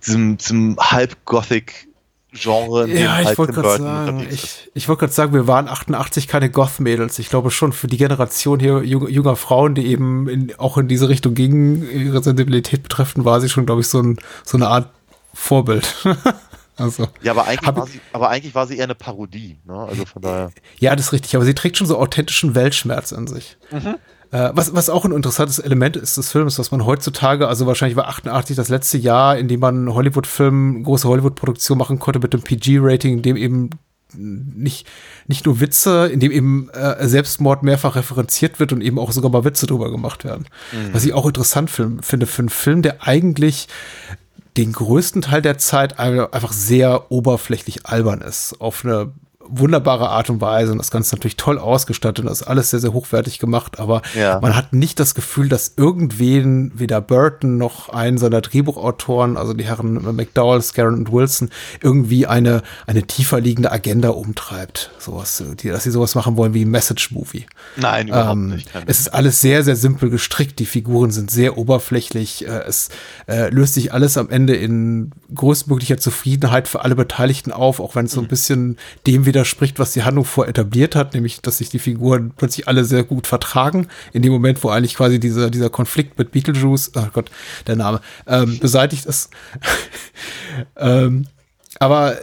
diesem, diesem halb-Gothic Genre, in dem Ja, ich halt wollte Tim gerade Burton sagen, ich, ich wollte gerade sagen, wir waren 88 keine Goth-Mädels. Ich glaube schon für die Generation hier junger, junger Frauen, die eben in, auch in diese Richtung gingen, ihre Sensibilität betreffend, war sie schon, glaube ich, so, ein, so eine Art Vorbild. also, Ja, aber eigentlich, Hab- war sie, aber eigentlich war sie eher eine Parodie. Ne? Also von daher. ja, das ist richtig, aber sie trägt schon so authentischen Weltschmerz in sich. Äh, was, was auch ein interessantes Element ist des Films, was man heutzutage, also wahrscheinlich war 88 das letzte Jahr, in dem man Hollywood-Film, große Hollywood-Produktion machen konnte mit dem PG-Rating, in dem eben nicht, nicht nur Witze, in dem eben äh, Selbstmord mehrfach referenziert wird und eben auch sogar mal Witze drüber gemacht werden. Was ich auch interessant film- finde für einen Film, der eigentlich den größten Teil der Zeit einfach sehr oberflächlich albern ist. Auf eine wunderbare Art und Weise und das Ganze natürlich toll ausgestattet und das ist alles sehr, sehr hochwertig gemacht, aber Ja. man hat nicht das Gefühl, dass irgendwen, weder Burton noch einen seiner Drehbuchautoren, also die Herren McDowell, Scarron und Wilson, irgendwie eine, eine tiefer liegende Agenda umtreibt. Sowas, die, dass sie sowas machen wollen wie ein Message-Movie. Nein, überhaupt Ähm, nicht. Es ist alles sehr, sehr simpel gestrickt. Die Figuren sind sehr oberflächlich. Äh, es äh, löst sich alles am Ende in größtmöglicher Zufriedenheit für alle Beteiligten auf, auch wenn es so Mhm. ein bisschen dem widerspricht, was die Handlung vor etabliert hat, nämlich, dass sich die Figuren plötzlich alle sehr gut vertragen. In dem Moment, wo eigentlich quasi dieser, dieser Konflikt mit Beetlejuice, oh Gott, der Name, ähm, beseitigt ist. ähm, aber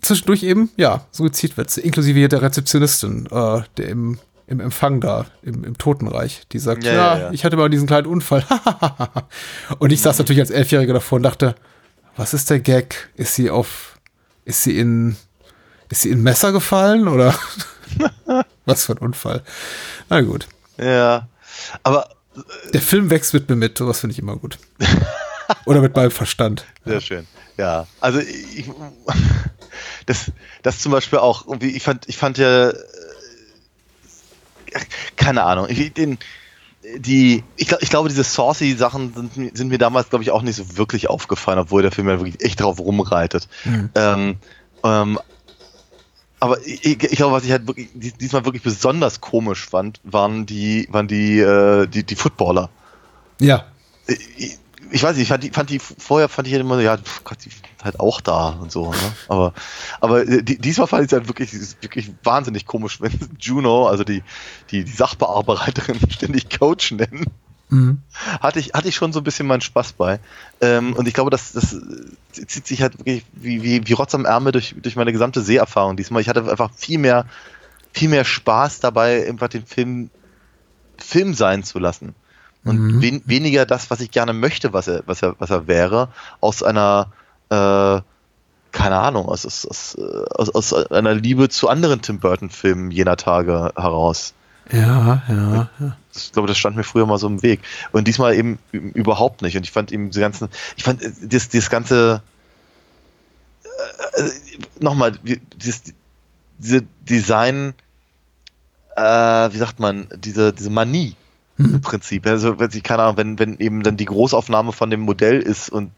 zwischendurch eben, ja, Suizidwitze, inklusive hier der Rezeptionistin, äh, der im, im Empfang da, im, im Totenreich, die sagt, Ja, ja, ja, ja. ich hatte mal diesen kleinen Unfall. und ich saß natürlich als Elfjähriger davor und dachte, was ist der Gag? Ist sie auf, ist sie in, ist sie in Messer gefallen oder was für ein Unfall? Na gut. Ja. Aber Der Film wächst mit mir mit, sowas finde ich immer gut. Oder mit meinem Verstand. Sehr schön. Ja, also ich, das, das zum Beispiel auch, irgendwie, ich fand, ich fand ja, äh, keine Ahnung, ich, den, die, ich, glaub- ich glaube, diese saucy Sachen sind, mir- sind mir damals, glaube ich, auch nicht so wirklich aufgefallen, obwohl der Film ja wirklich echt drauf rumreitet. Ähm, ähm, aber ich, ich glaube, was ich halt wirklich, dies- diesmal wirklich besonders komisch fand, waren die, waren die, äh, die, die Footballer Ja. ich, ich weiß nicht, ich fand die, fand die vorher fand ich halt immer so, ja, pf, Gott, die sind halt auch da und so, ne? Aber, aber äh, die, diesmal fand ich es halt wirklich, wirklich wahnsinnig komisch, wenn Juno, also die, die, die Sachbearbeiterin ständig Coach nennen. Mhm. Hatte ich, hatte ich schon so ein bisschen meinen Spaß bei. Ähm, und ich glaube, das, das zieht sich halt wirklich wie, wie, wie Rotz am Ärmel durch, durch meine gesamte Seherfahrung diesmal. Ich hatte einfach viel mehr, viel mehr Spaß dabei, einfach den Film Film sein zu lassen. Und wen, weniger das, was ich gerne möchte, was er, was er, was er wäre, aus einer, äh, keine Ahnung, aus, aus, aus, äh, aus, aus einer Liebe zu anderen Tim Burton-Filmen jener Tage heraus. Ja, ja, ja. Ich glaube, das stand mir früher mal so im Weg. Und diesmal eben überhaupt nicht. Und ich fand eben diese ganzen, ich fand äh, das, das ganze, äh, nochmal, wie- dieses, diese Design, äh, wie sagt man, diese, diese Manie im Prinzip. Also, wenn sie, keine Ahnung, wenn, wenn eben dann die Großaufnahme von dem Modell ist und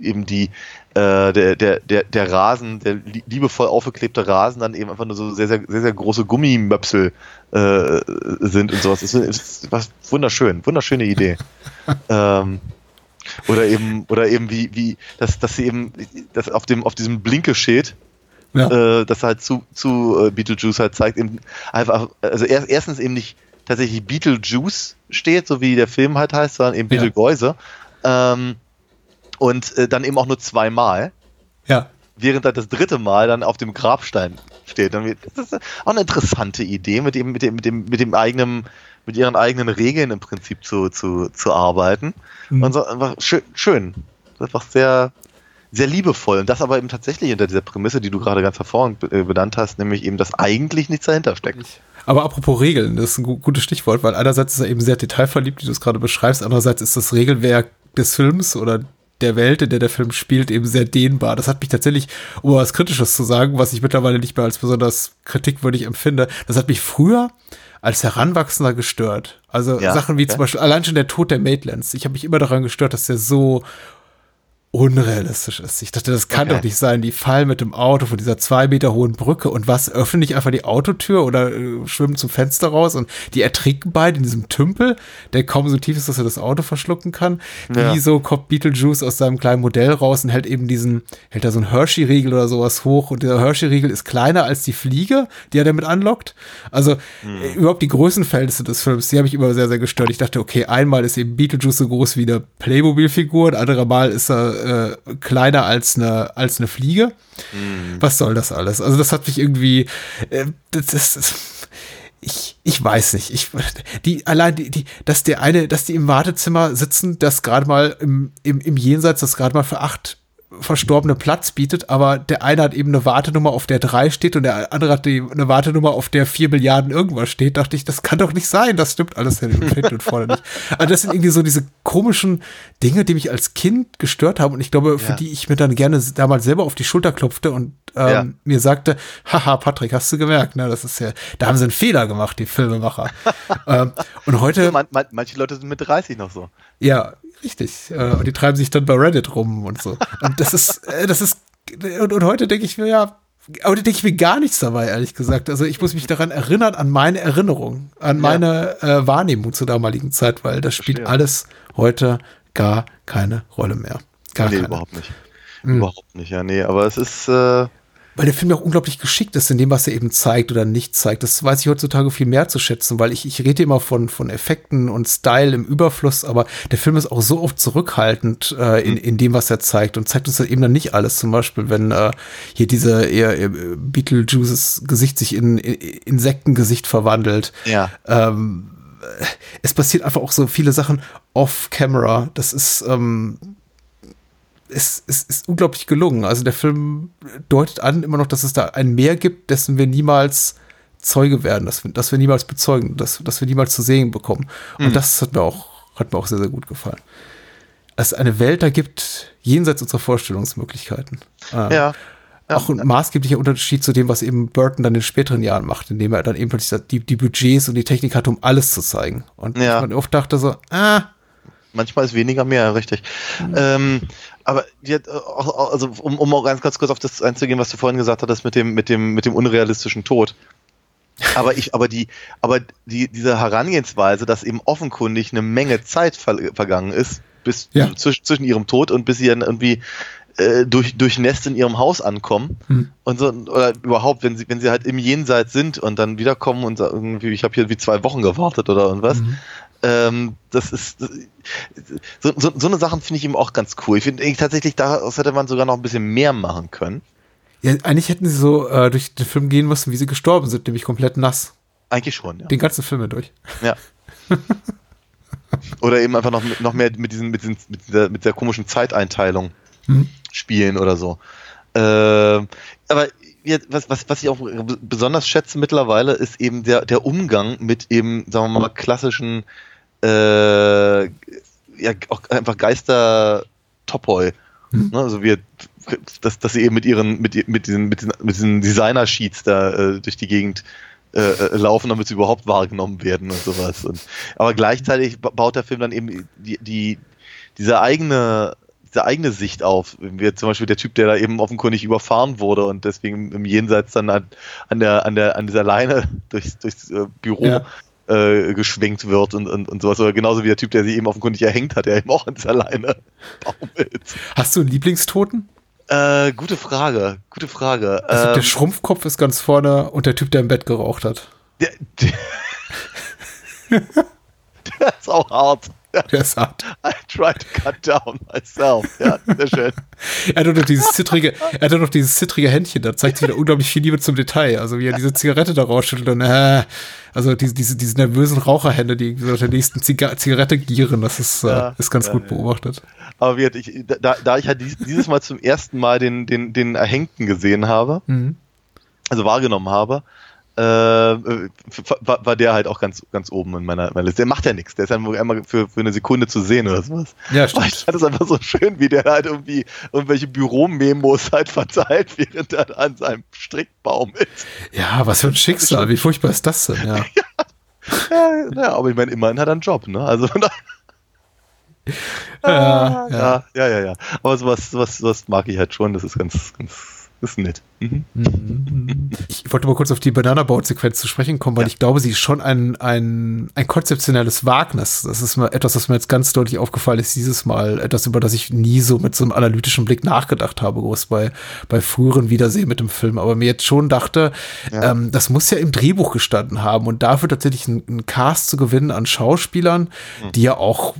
eben die, äh, der, der, der, der Rasen, der lie- liebevoll aufgeklebte Rasen dann eben einfach nur so sehr, sehr, sehr, sehr große Gummimöpsel äh, sind und sowas. Das ist, was wunderschön, wunderschöne Idee. ähm, oder eben, oder eben wie, wie, dass, dass sie eben, dass auf dem, auf diesem Blinkeschild, Ja. äh, das halt zu, zu äh, Beetlejuice halt zeigt, eben einfach, also er, erstens eben nicht tatsächlich Beetlejuice steht, so wie der Film halt heißt, sondern eben Ja. Beetlegeuse. Ähm, und äh, dann eben auch nur zweimal, Ja. während dann das dritte Mal dann auf dem Grabstein steht. Und Das ist auch eine interessante Idee, mit dem, mit dem, mit dem, mit dem eigenen, mit ihren eigenen Regeln im Prinzip zu, zu, zu arbeiten. Mhm. Und so einfach schön, schön. Das ist einfach sehr, sehr liebevoll. Und das aber eben tatsächlich unter dieser Prämisse, die du gerade ganz hervorragend äh, benannt hast, nämlich eben, dass eigentlich nichts dahinter steckt. Aber apropos Regeln, das ist ein gu gutes Stichwort, weil einerseits ist er eben sehr detailverliebt, wie du es gerade beschreibst, andererseits ist das Regelwerk des Films oder der Welt, in der der Film spielt, eben sehr dehnbar. Das hat mich tatsächlich, um was Kritisches zu sagen, was ich mittlerweile nicht mehr als besonders kritikwürdig empfinde, das hat mich früher als Heranwachsender gestört. Also Ja, Sachen wie okay. zum Beispiel allein schon der Tod der Maitlands. Ich habe mich immer daran gestört, dass der so unrealistisch ist. Ich dachte, das kann Okay. doch nicht sein. Die fallen mit dem Auto von dieser zwei Meter hohen Brücke und was, öffnen nicht einfach die Autotür oder äh, schwimmen zum Fenster raus und die ertrinken beide in diesem Tümpel, der kaum so tief ist, dass er das Auto verschlucken kann. Ja. Wieso kommt Beetlejuice aus seinem kleinen Modell raus und hält eben diesen, hält da so einen Hershey-Riegel oder sowas hoch und dieser Hershey-Riegel ist kleiner als die Fliege, die er damit anlockt. Also äh, überhaupt die Größenverhältnisse des Films, die habe ich immer sehr, sehr gestört. Ich dachte, okay, einmal ist eben Beetlejuice so groß wie eine Playmobil-Figur, ein anderer Mal ist er äh, kleiner als eine, als eine Fliege. Was soll das alles? Also das hat mich irgendwie, äh, das, das, das ich, ich weiß nicht. Ich, die, allein die, die, dass der eine, dass die im Wartezimmer sitzen, das gerade mal im, im, im Jenseits, das gerade mal für acht Verstorbene Platz bietet, aber der eine hat eben eine Wartenummer, auf der drei steht und der andere hat die, eine Wartenummer, auf der vier Milliarden irgendwas steht, dachte ich, das kann doch nicht sein, das stimmt alles hinten und hinten und vorne nicht. Also das sind irgendwie so diese komischen Dinge, die mich als Kind gestört haben und ich glaube, für Ja. die ich mir dann gerne damals selber auf die Schulter klopfte und ähm, Ja. mir sagte, haha, Patrick, hast du gemerkt, ne, das ist ja, da haben sie einen Fehler gemacht, die Filmemacher. ähm, und heute, Man, man, manche Leute sind mit 30 noch so. ja, richtig. Äh, und die treiben sich dann bei Reddit rum und so. Und das ist, äh, das ist, und, und heute denke ich mir, ja, heute denke ich mir gar nichts dabei, ehrlich gesagt. Also ich muss mich daran erinnern, an meine Erinnerung, an meine äh, Wahrnehmung zur damaligen Zeit, weil das spielt Verstehe. alles heute gar keine Rolle mehr. Gar nee, keine. überhaupt nicht. Überhaupt nicht, ja, nee. Aber es ist, äh, Weil der Film ja auch unglaublich geschickt ist in dem, was er eben zeigt oder nicht zeigt. Das weiß ich heutzutage viel mehr zu schätzen, weil ich, ich rede immer von, von Effekten und Style im Überfluss, aber der Film ist auch so oft zurückhaltend äh, in, in dem, was er zeigt und zeigt uns dann eben dann nicht alles. Zum Beispiel, wenn äh, hier diese eher äh, Beetlejuices Gesicht sich in, in Insektengesicht verwandelt. ja. Ähm, es passiert einfach auch so viele Sachen off-camera. Das ist, ähm, es, es ist unglaublich gelungen. Also der Film deutet an immer noch, dass es da ein Meer gibt, dessen wir niemals Zeuge werden, dass wir, dass wir niemals bezeugen, dass, dass wir niemals zu sehen bekommen. Und das hat mir auch, hat mir auch sehr, sehr gut gefallen. Es eine Welt da gibt, jenseits unserer Vorstellungsmöglichkeiten. Äh, Ja. auch ein maßgeblicher Unterschied zu dem, was eben Burton dann in späteren Jahren macht, indem er dann eben plötzlich die, die Budgets und die Technik hat, um alles zu zeigen. Und Ja. man oft dachte so, ah, Manchmal ist weniger mehr, richtig. Ähm, aber jetzt, auch- also um, um auch ganz, ganz kurz auf das einzugehen, was du vorhin gesagt hattest mit dem, mit dem, mit dem unrealistischen Tod. Aber ich, aber die, aber die, diese Herangehensweise, dass eben offenkundig eine Menge Zeit ver vergangen ist, bis Ja. zwischen, zwischen ihrem Tod und bis sie dann irgendwie äh, durch, durchnässt in ihrem Haus ankommen Hm. und so oder überhaupt, wenn sie, wenn sie halt im Jenseits sind und dann wiederkommen und sagen, irgendwie, ich habe hier wie zwei Wochen gewartet oder irgendwas. Ähm, das ist so, so, so eine Sachen finde ich eben auch ganz cool. Ich finde tatsächlich, daraus hätte man sogar noch ein bisschen mehr machen können. ja, eigentlich hätten sie so äh, durch den Film gehen müssen, wie sie gestorben sind, nämlich komplett nass. Eigentlich schon, ja. Den ganzen Film hindurch. ja. Oder eben einfach noch, noch mehr mit, diesen, mit, diesen, mit, dieser, mit der komischen Zeiteinteilung Hm. spielen oder so. Ähm, aber was, was, was ich auch besonders schätze mittlerweile, ist eben der, der Umgang mit eben, sagen wir mal, klassischen, äh, ja, auch einfach Geister-Topoi. Ne, also wir, dass, dass sie eben mit ihren, mit, mit diesen, mit diesen, mit diesen Designer-Sheets da äh, durch die Gegend äh, äh, laufen, damit sie überhaupt wahrgenommen werden und sowas. Und, aber gleichzeitig ba- baut der Film dann eben die, die, diese eigene, diese eigene Sicht auf. Wie zum Beispiel der Typ, der da eben offenkundig überfahren wurde und deswegen im Jenseits dann an, an der, an der, an dieser Leine durchs, durchs äh, Büro Ja. Äh, geschwenkt wird und, und, und sowas. Oder genauso wie der Typ, der sie eben offenkundig erhängt hat, der eben auch an dieser Leine baumelt. Hast du einen Lieblingstoten? Äh, gute Frage, gute Frage. Also Ähm, der Schrumpfkopf ist ganz vorne und der Typ, der im Bett geraucht hat. der, der, der ist auch hart. Der hart. I try to cut down myself. Ja, sehr schön. Er hat doch noch dieses zittrige, er hat noch dieses zittrige Händchen, da zeigt sich wieder unglaublich viel Liebe zum Detail. Also wie er diese Zigarette da rausschüttelt und äh, also diese, diese, diese nervösen Raucherhände, die so der nächsten Ziga Zigarette gieren, das ist, äh, Ja, ist ganz ja, gut ja. beobachtet. Aber wie, gesagt, ich, da, da ich halt dies, dieses Mal zum ersten Mal den, den, den Erhängten gesehen habe, Mhm. also wahrgenommen habe, äh, äh, war, war der halt auch ganz, ganz oben in meiner, meiner Liste. Der macht ja nichts. Der ist einfach einmal für, für eine Sekunde zu sehen oder sowas. Ja, Aber ich stimmt. fand es einfach so schön, wie der halt irgendwie irgendwelche Büromemos halt verteilt, während er an seinem Strickbaum ist. Ja, was für ein Schicksal, wie furchtbar ist das denn, ja. Ja, ja aber ich meine, immerhin hat er einen Job, ne? Also Ja, ja. ja, ja, ja, ja. Aber sowas, sowas, sowas mag ich halt schon. Das ist ganz, ganz, das ist nett. Mhm. Ich wollte mal kurz auf die Banana-Boat-Sequenz zu sprechen kommen, weil ich glaube, sie ist schon ein, ein, ein konzeptionelles Wagnis. Das ist mal etwas, was mir jetzt ganz deutlich aufgefallen ist, dieses Mal. Etwas, über das ich nie so mit so einem analytischen Blick nachgedacht habe, groß bei, bei früheren Wiedersehen mit dem Film. Aber mir jetzt schon dachte, ähm, das muss ja im Drehbuch gestanden haben und dafür tatsächlich einen, einen Cast zu gewinnen an Schauspielern, die ja auch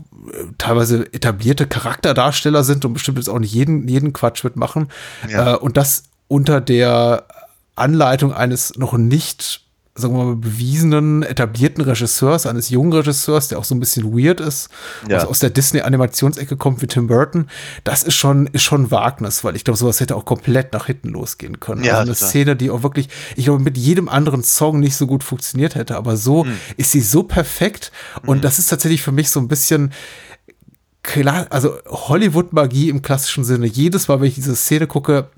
teilweise etablierte Charakterdarsteller sind und bestimmt jetzt auch nicht jeden, jeden Quatsch mitmachen. Ja. Äh, und das unter der Anleitung eines noch nicht, sagen wir mal, bewiesenen, etablierten Regisseurs, eines jungen Regisseurs, der auch so ein bisschen weird ist, Ja. also aus der Disney-Animationsecke kommt wie Tim Burton, das ist schon, ist schon Wagnis, weil ich glaube, sowas hätte auch komplett nach hinten losgehen können. Ja, also eine. Szene, die auch wirklich, ich glaube, mit jedem anderen Song nicht so gut funktioniert hätte, aber so Hm. ist sie so perfekt und das ist tatsächlich für mich so ein bisschen, klar, also Hollywood-Magie im klassischen Sinne. Jedes Mal, wenn ich diese Szene gucke,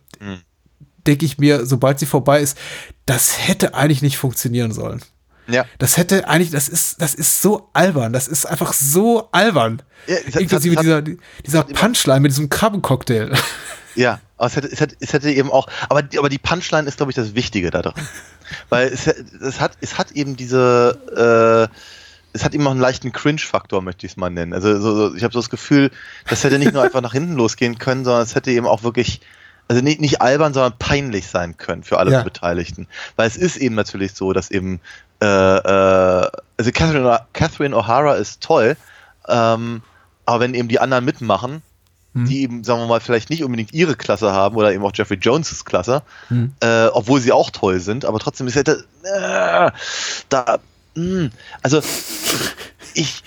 denke ich mir, sobald sie vorbei ist, das hätte eigentlich nicht funktionieren sollen. Ja. Das hätte eigentlich, das ist, das ist so albern. Das ist einfach so albern. Ja, es hat- Inklusive es hat- dieser, dieser Punchline mit diesem Krabbencocktail. Ja, aber es hätte, es hätte, es hätte eben auch, aber, die- aber die Punchline ist, glaube ich, das Wichtige da dran. Weil es, es, hat, es hat eben diese, äh, es hat eben auch einen leichten Cringe-Faktor, möchte ich es mal nennen. Also so, so, ich habe so das Gefühl, das hätte nicht nur einfach nach hinten losgehen können, sondern es hätte eben auch wirklich, also nicht, nicht albern, sondern peinlich sein können für alle Ja. Beteiligten. Weil es ist eben natürlich so, dass eben, äh, äh, also Catherine, Catherine O'Hara ist toll, ähm, aber wenn eben die anderen mitmachen, die eben, sagen wir mal, vielleicht nicht unbedingt ihre Klasse haben oder eben auch Jeffrey Jones' Klasse, äh, obwohl sie auch toll sind, aber trotzdem ist hätte, äh, da, mh, also ich,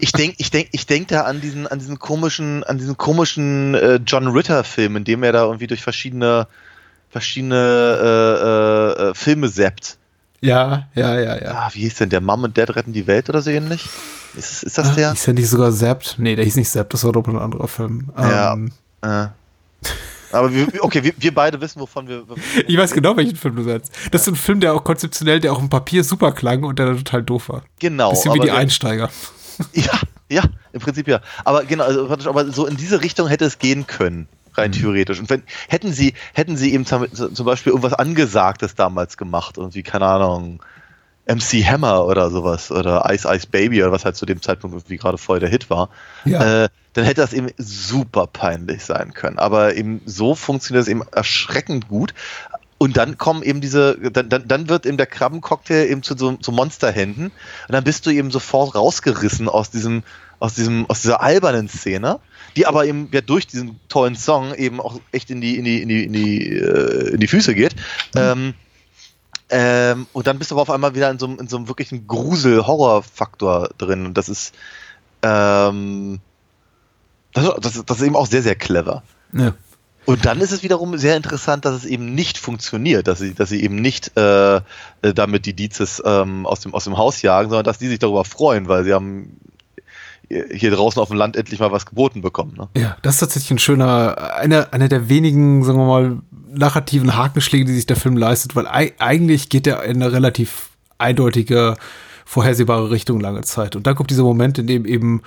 ich denke, ich denke, ich denke da an diesen, an diesen komischen, an diesen komischen äh, John Ritter-Film, in dem er da irgendwie durch verschiedene, verschiedene äh, äh, äh, Filme zappt. ja, ja, ja, ja. Ah, wie hieß denn der? Mom und Dad retten die Welt oder so ähnlich? Ist, ist das der? Hieß ja nicht sogar Zapped? Nee, der hieß nicht Zapped, das war doch ein anderer Film. Ja. Ähm, Äh. Aber wir, okay, wir, wir beide wissen, wovon wir. ich weiß genau, welchen Film du sagst. Das ist ein Film, der auch konzeptionell, der auch im Papier super klang und der total doof war. Genau. Bisschen wie die Einsteiger. Ja, ja, im Prinzip ja. Aber genau, also, praktisch, aber so in diese Richtung hätte es gehen können, rein theoretisch. Und wenn hätten sie, hätten sie eben zum, zum Beispiel irgendwas Angesagtes damals gemacht, irgendwie, keine Ahnung, MC Hammer oder sowas oder Ice Ice Baby oder was halt zu dem Zeitpunkt irgendwie gerade voll der Hit war, Ja. äh, dann hätte das eben super peinlich sein können. Aber eben so funktioniert es eben erschreckend gut. Und dann kommen eben diese, dann, dann, dann wird eben der Krabbencocktail eben zu so zu Monsterhänden und dann bist du eben sofort rausgerissen aus diesem, aus diesem, aus dieser albernen Szene, die aber eben ja durch diesen tollen Song eben auch echt in die, in die, in die, in die, äh, in die Füße geht. Ähm, ähm, und dann bist du aber auf einmal wieder in so, einem- in so einem wirklichen Grusel-Horror-Faktor drin. Und das ist, ähm, das, das, ist- das ist eben auch sehr, sehr clever. Ja. Und dann ist es wiederum sehr interessant, dass es eben nicht funktioniert, dass sie, dass sie eben nicht äh, äh, damit die Dizes ähm, aus, dem, aus dem Haus jagen, sondern dass die sich darüber freuen, weil sie haben hier draußen auf dem Land endlich mal was geboten bekommen. Ne? Ja, das ist tatsächlich ein schöner, einer einer der wenigen, sagen wir mal, narrativen Hakenschläge, die sich der Film leistet, weil ei eigentlich geht er in eine relativ eindeutige, vorhersehbare Richtung lange Zeit. Und dann kommt dieser Moment, in dem eben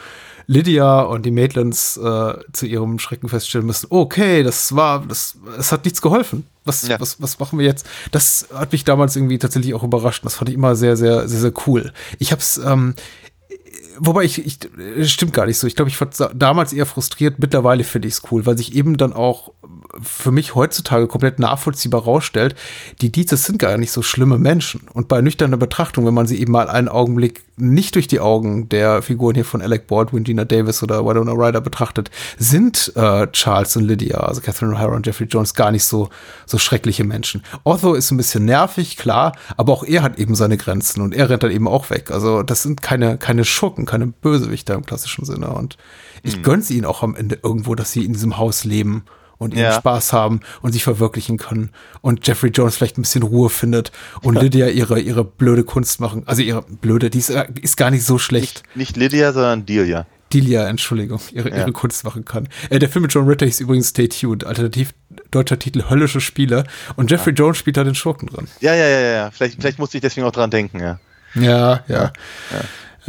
Lydia und die Maitlands äh, zu ihrem Schrecken feststellen müssen, okay, das war, das, es hat nichts geholfen. Was, Ja. was, was machen wir jetzt? Das hat mich damals irgendwie tatsächlich auch überrascht. Das fand ich immer sehr, sehr, sehr, sehr cool. Ich hab's, ähm, Wobei ich, ich es stimmt gar nicht so. Ich glaube, ich war damals eher frustriert. Mittlerweile finde ich es cool, weil sich eben dann auch für mich heutzutage komplett nachvollziehbar rausstellt, die Dietzes sind gar nicht so schlimme Menschen. Und bei nüchterner Betrachtung, wenn man sie eben mal einen Augenblick nicht durch die Augen der Figuren hier von Alec Baldwin, Gina Davis oder Winona Ryder betrachtet, sind äh, Charles und Lydia, also Catherine O'Hara und Jeffrey Jones, gar nicht so, so schreckliche Menschen. Otho ist ein bisschen nervig, klar, aber auch er hat eben seine Grenzen und er rennt dann eben auch weg. Also das sind keine, keine Schurken, keine Bösewichter im klassischen Sinne. Und ich Hm. gönn's ihnen auch am Ende irgendwo, dass sie in diesem Haus leben und ihren Ja. Spaß haben und sich verwirklichen können und Jeffrey Jones vielleicht ein bisschen Ruhe findet und Lydia ihre, ihre blöde Kunst machen. Also ihre blöde, die ist, ist gar nicht so schlecht. Nicht Lydia, sondern Delia. Delia, Entschuldigung, ihre, Ja. ihre Kunst machen kann. Äh, der Film mit John Ritter hieß übrigens Stay Tuned, alternativ deutscher Titel Höllische Spiele und Jeffrey Jones spielt da den Schurken drin. Ja, ja, ja, ja. Vielleicht, vielleicht musste ich deswegen auch dran denken, ja. Ja, ja.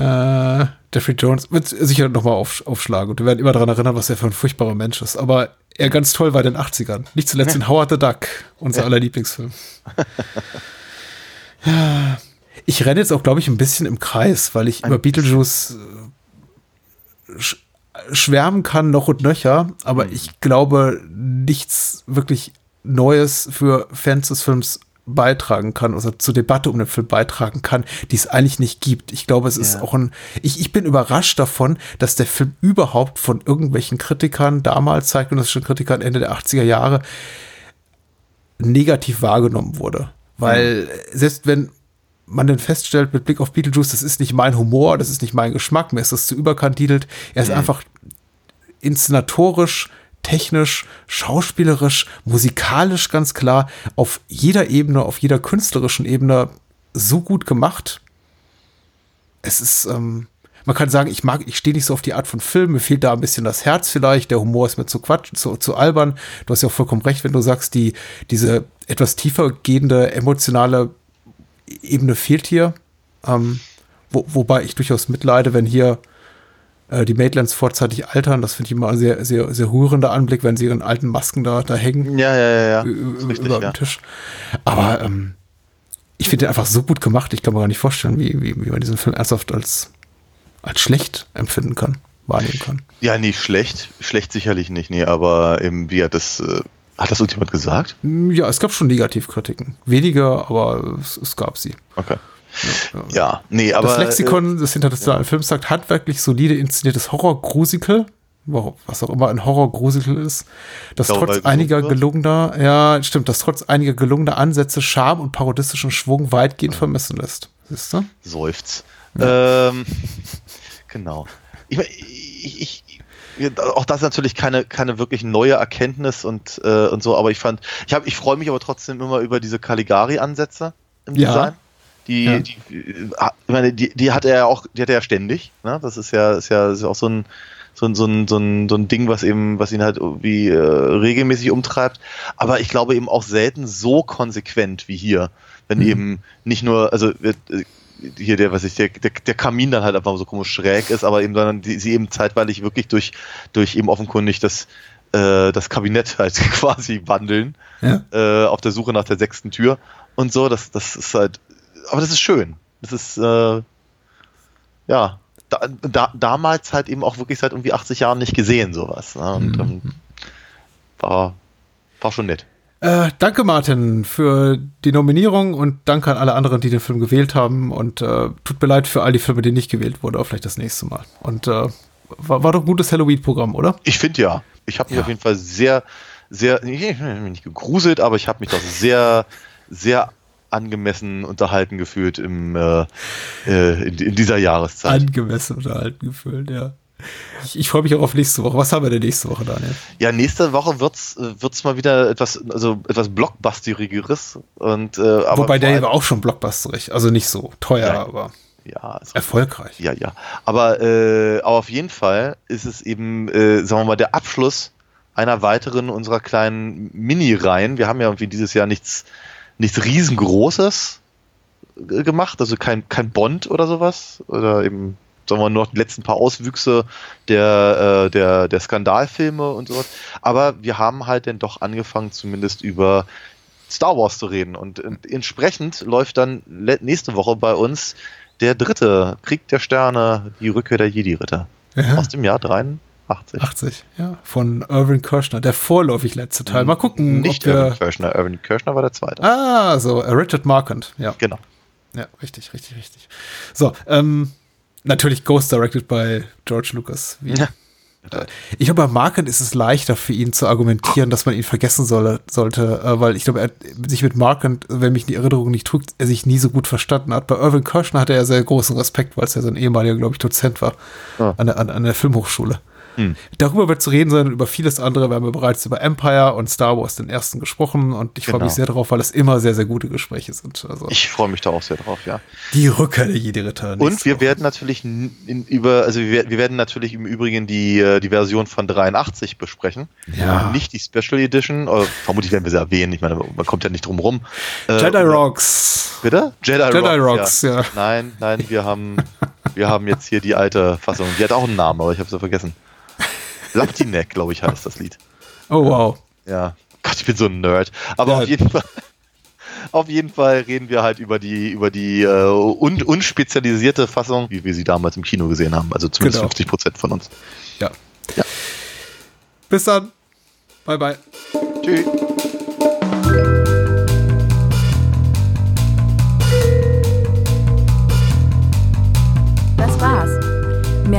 Äh, Jeffrey Jones wird sicher nochmal auf, aufschlagen und wir werden immer daran erinnern, was er für ein furchtbarer Mensch ist. Aber er ganz toll war in den 80ern. Nicht zuletzt in Howard the Duck, unser aller Lieblingsfilm. ja. Ich renne jetzt auch, glaube ich, ein bisschen im Kreis, weil ich über Beetlejuice äh, sch schwärmen kann, noch und nöcher, aber ich glaube, nichts wirklich Neues für Fans des Films beitragen kann, also zur Debatte um den Film beitragen kann, die es eigentlich nicht gibt. Ich glaube, es ist Ja. auch ein, ich, ich bin überrascht davon, dass der Film überhaupt von irgendwelchen Kritikern, damals zeitgenössischen Kritikern Ende der 80er Jahre, negativ wahrgenommen wurde. Weil selbst wenn man dann feststellt mit Blick auf Beetlejuice, das ist nicht mein Humor, das ist nicht mein Geschmack, mir ist das zu überkandidelt. Er ist einfach inszenatorisch, technisch, schauspielerisch, musikalisch ganz klar, auf jeder Ebene, auf jeder künstlerischen Ebene so gut gemacht. Es ist, ähm, man kann sagen, ich mag, ich stehe nicht so auf die Art von Film, mir fehlt da ein bisschen das Herz vielleicht, der Humor ist mir zu quatsch, zu, zu albern. Du hast ja auch vollkommen recht, wenn du sagst, die, diese etwas tiefer gehende emotionale Ebene fehlt hier. Ähm, wo, wobei ich durchaus mitleide, wenn hier äh, die Maitlands vorzeitig altern. Das finde ich immer ein sehr, sehr, sehr rührender Anblick, wenn sie ihren alten Masken da, da hängen Ja, ja, ja, ja. richtig, über ja. dem Tisch. Aber ähm, ich finde den einfach so gut gemacht, ich kann mir gar nicht vorstellen, wie, wie, wie man diesen Film ernsthaft als, als schlecht empfinden kann, wahrnehmen kann. Ja, nicht schlecht. Schlecht sicherlich nicht, nee, aber eben, wie hat das, äh, hat das irgendjemand gesagt? Hm, Ja, es gab schon Negativkritiken. Weniger, aber es, es gab sie. Okay. Ja, nee, aber. das Lexikon des internationalen Films sagt, handwerklich solide inszeniertes Horror-Grusikel, was auch immer ein Horror-Grusikel ist, das glaube, trotz einiger gelungener, ja, stimmt, das trotz einiger gelungener Ansätze Charme und parodistischen Schwung weitgehend vermessen lässt. Siehst du? Seufz. Ähm, genau. Ich, ich, ich, ich, auch das ist natürlich keine, keine wirklich neue Erkenntnis und, äh, und so, aber ich fand, ich, hab, ich freue mich aber trotzdem immer über diese Caligari-Ansätze im Ja. Design. Die, Ja. die, äh, ich meine, die, die hat er ja auch, die hat er ja ständig. Ne? Das ist ja, ist ja, ist ja auch so ein, so ein, so ein, so ein, so ein Ding, was eben, was ihn halt irgendwie äh, regelmäßig umtreibt. Aber ich glaube eben auch selten so konsequent wie hier. Wenn Mhm. eben nicht nur, also äh, hier der, was ich, der, der, der Kamin dann halt einfach so komisch schräg ist, aber eben, sondern die, sie eben zeitweilig wirklich durch, durch eben offenkundig das, äh, das Kabinett halt quasi wandeln, Ja. äh, auf der Suche nach der sechsten Tür und so, das, das ist halt, aber das ist schön. Das ist, äh, ja, da, da, damals halt eben auch wirklich seit irgendwie 80 Jahren nicht gesehen, sowas. Ne? Und Mhm. ähm, war, war schon nett. Äh, danke, Martin, für die Nominierung und danke an alle anderen, die den Film gewählt haben. Und äh, tut mir leid für all die Filme, die nicht gewählt wurden, aber vielleicht das nächste Mal. Und äh, war, war doch ein gutes Halloween-Programm, oder? Ich finde ja. Ich habe mich Ja. auf jeden Fall sehr, sehr, ich mich nicht gegruselt, aber ich habe mich doch sehr, sehr angemessen unterhalten gefühlt im, äh, äh, in, in dieser Jahreszeit. Angemessen unterhalten gefühlt, ja. Ich, ich freue mich auch auf nächste Woche. Was haben wir denn nächste Woche, Daniel? Ja, nächste Woche wird's äh, wird's mal wieder etwas, also etwas blockbusterigeres und äh, aber Wobei der war auch schon blockbusterig. Also nicht so teuer, Ja. aber ja, ist erfolgreich. Ja, ja. Aber, äh, aber auf jeden Fall ist es eben, äh, sagen wir mal, der Abschluss einer weiteren unserer kleinen Mini-Reihen. Wir haben ja irgendwie dieses Jahr nichts, nichts riesengroßes gemacht, also kein, kein Bond oder sowas. Oder eben, sagen wir mal, nur noch die letzten paar Auswüchse der, äh, der, der Skandalfilme und sowas. Aber wir haben halt dann doch angefangen, zumindest über Star Wars zu reden. Und entsprechend läuft dann nächste Woche bei uns der dritte Krieg der Sterne, die Rückkehr der Jedi-Ritter. Aus dem Jahr 83. 80. 80, ja. Von Irvin Kirschner, der vorläufig letzte Teil. Mal gucken, Nicht ob. Irvin Kirschner. Irvin Kirschner war der zweite. Ah, so, äh, Richard Marquand, ja. Genau. Ja, richtig, richtig, richtig. So, ähm, natürlich Ghost directed by George Lucas. Wie, Ja. Ich glaube, bei Marken ist es leichter für ihn zu argumentieren, dass man ihn vergessen solle, sollte, äh, weil ich glaube, er sich mit Marken, wenn mich die Erinnerung nicht trügt, er sich nie so gut verstanden hat. Bei Irvin Kirschner hatte er sehr großen Respekt, weil es ja so ein ehemaliger, glaube ich, Dozent war Ah. an, der, an, an der Filmhochschule. Hm. Darüber wird zu reden sein und über vieles andere. Wir haben ja bereits über Empire und Star Wars den ersten gesprochen und ich freue Genau. mich sehr darauf, weil es immer sehr, sehr gute Gespräche sind. Also Ich freue mich da auch sehr drauf, ja. die Rückkehr der Jedi-Ritter. Und nächste wir Woche. werden natürlich in, über, also wir, wir werden natürlich im Übrigen die, äh, die Version von 83 besprechen. Ja. Nicht die Special Edition, oder vermutlich werden wir sie erwähnen. Ich meine, man kommt ja nicht drum rum. Äh, Jedi Rocks. Bitte? Jedi, Jedi Rocks, Rocks, ja. Nein, nein, wir haben, wir haben jetzt hier die alte Fassung. Die hat auch einen Namen, aber ich habe sie vergessen. Laptinek, glaube ich, heißt das Lied. Oh, wow. Ja. Gott, ich bin so ein Nerd. Aber Ja. auf jeden Fall. Auf jeden Fall reden wir halt über die, über die äh, un, unspezialisierte Fassung, wie wir sie damals im Kino gesehen haben. Also zumindest Genau. 50 Prozent von uns. Ja. Ja. Bis dann. Bye, bye. Tschüss.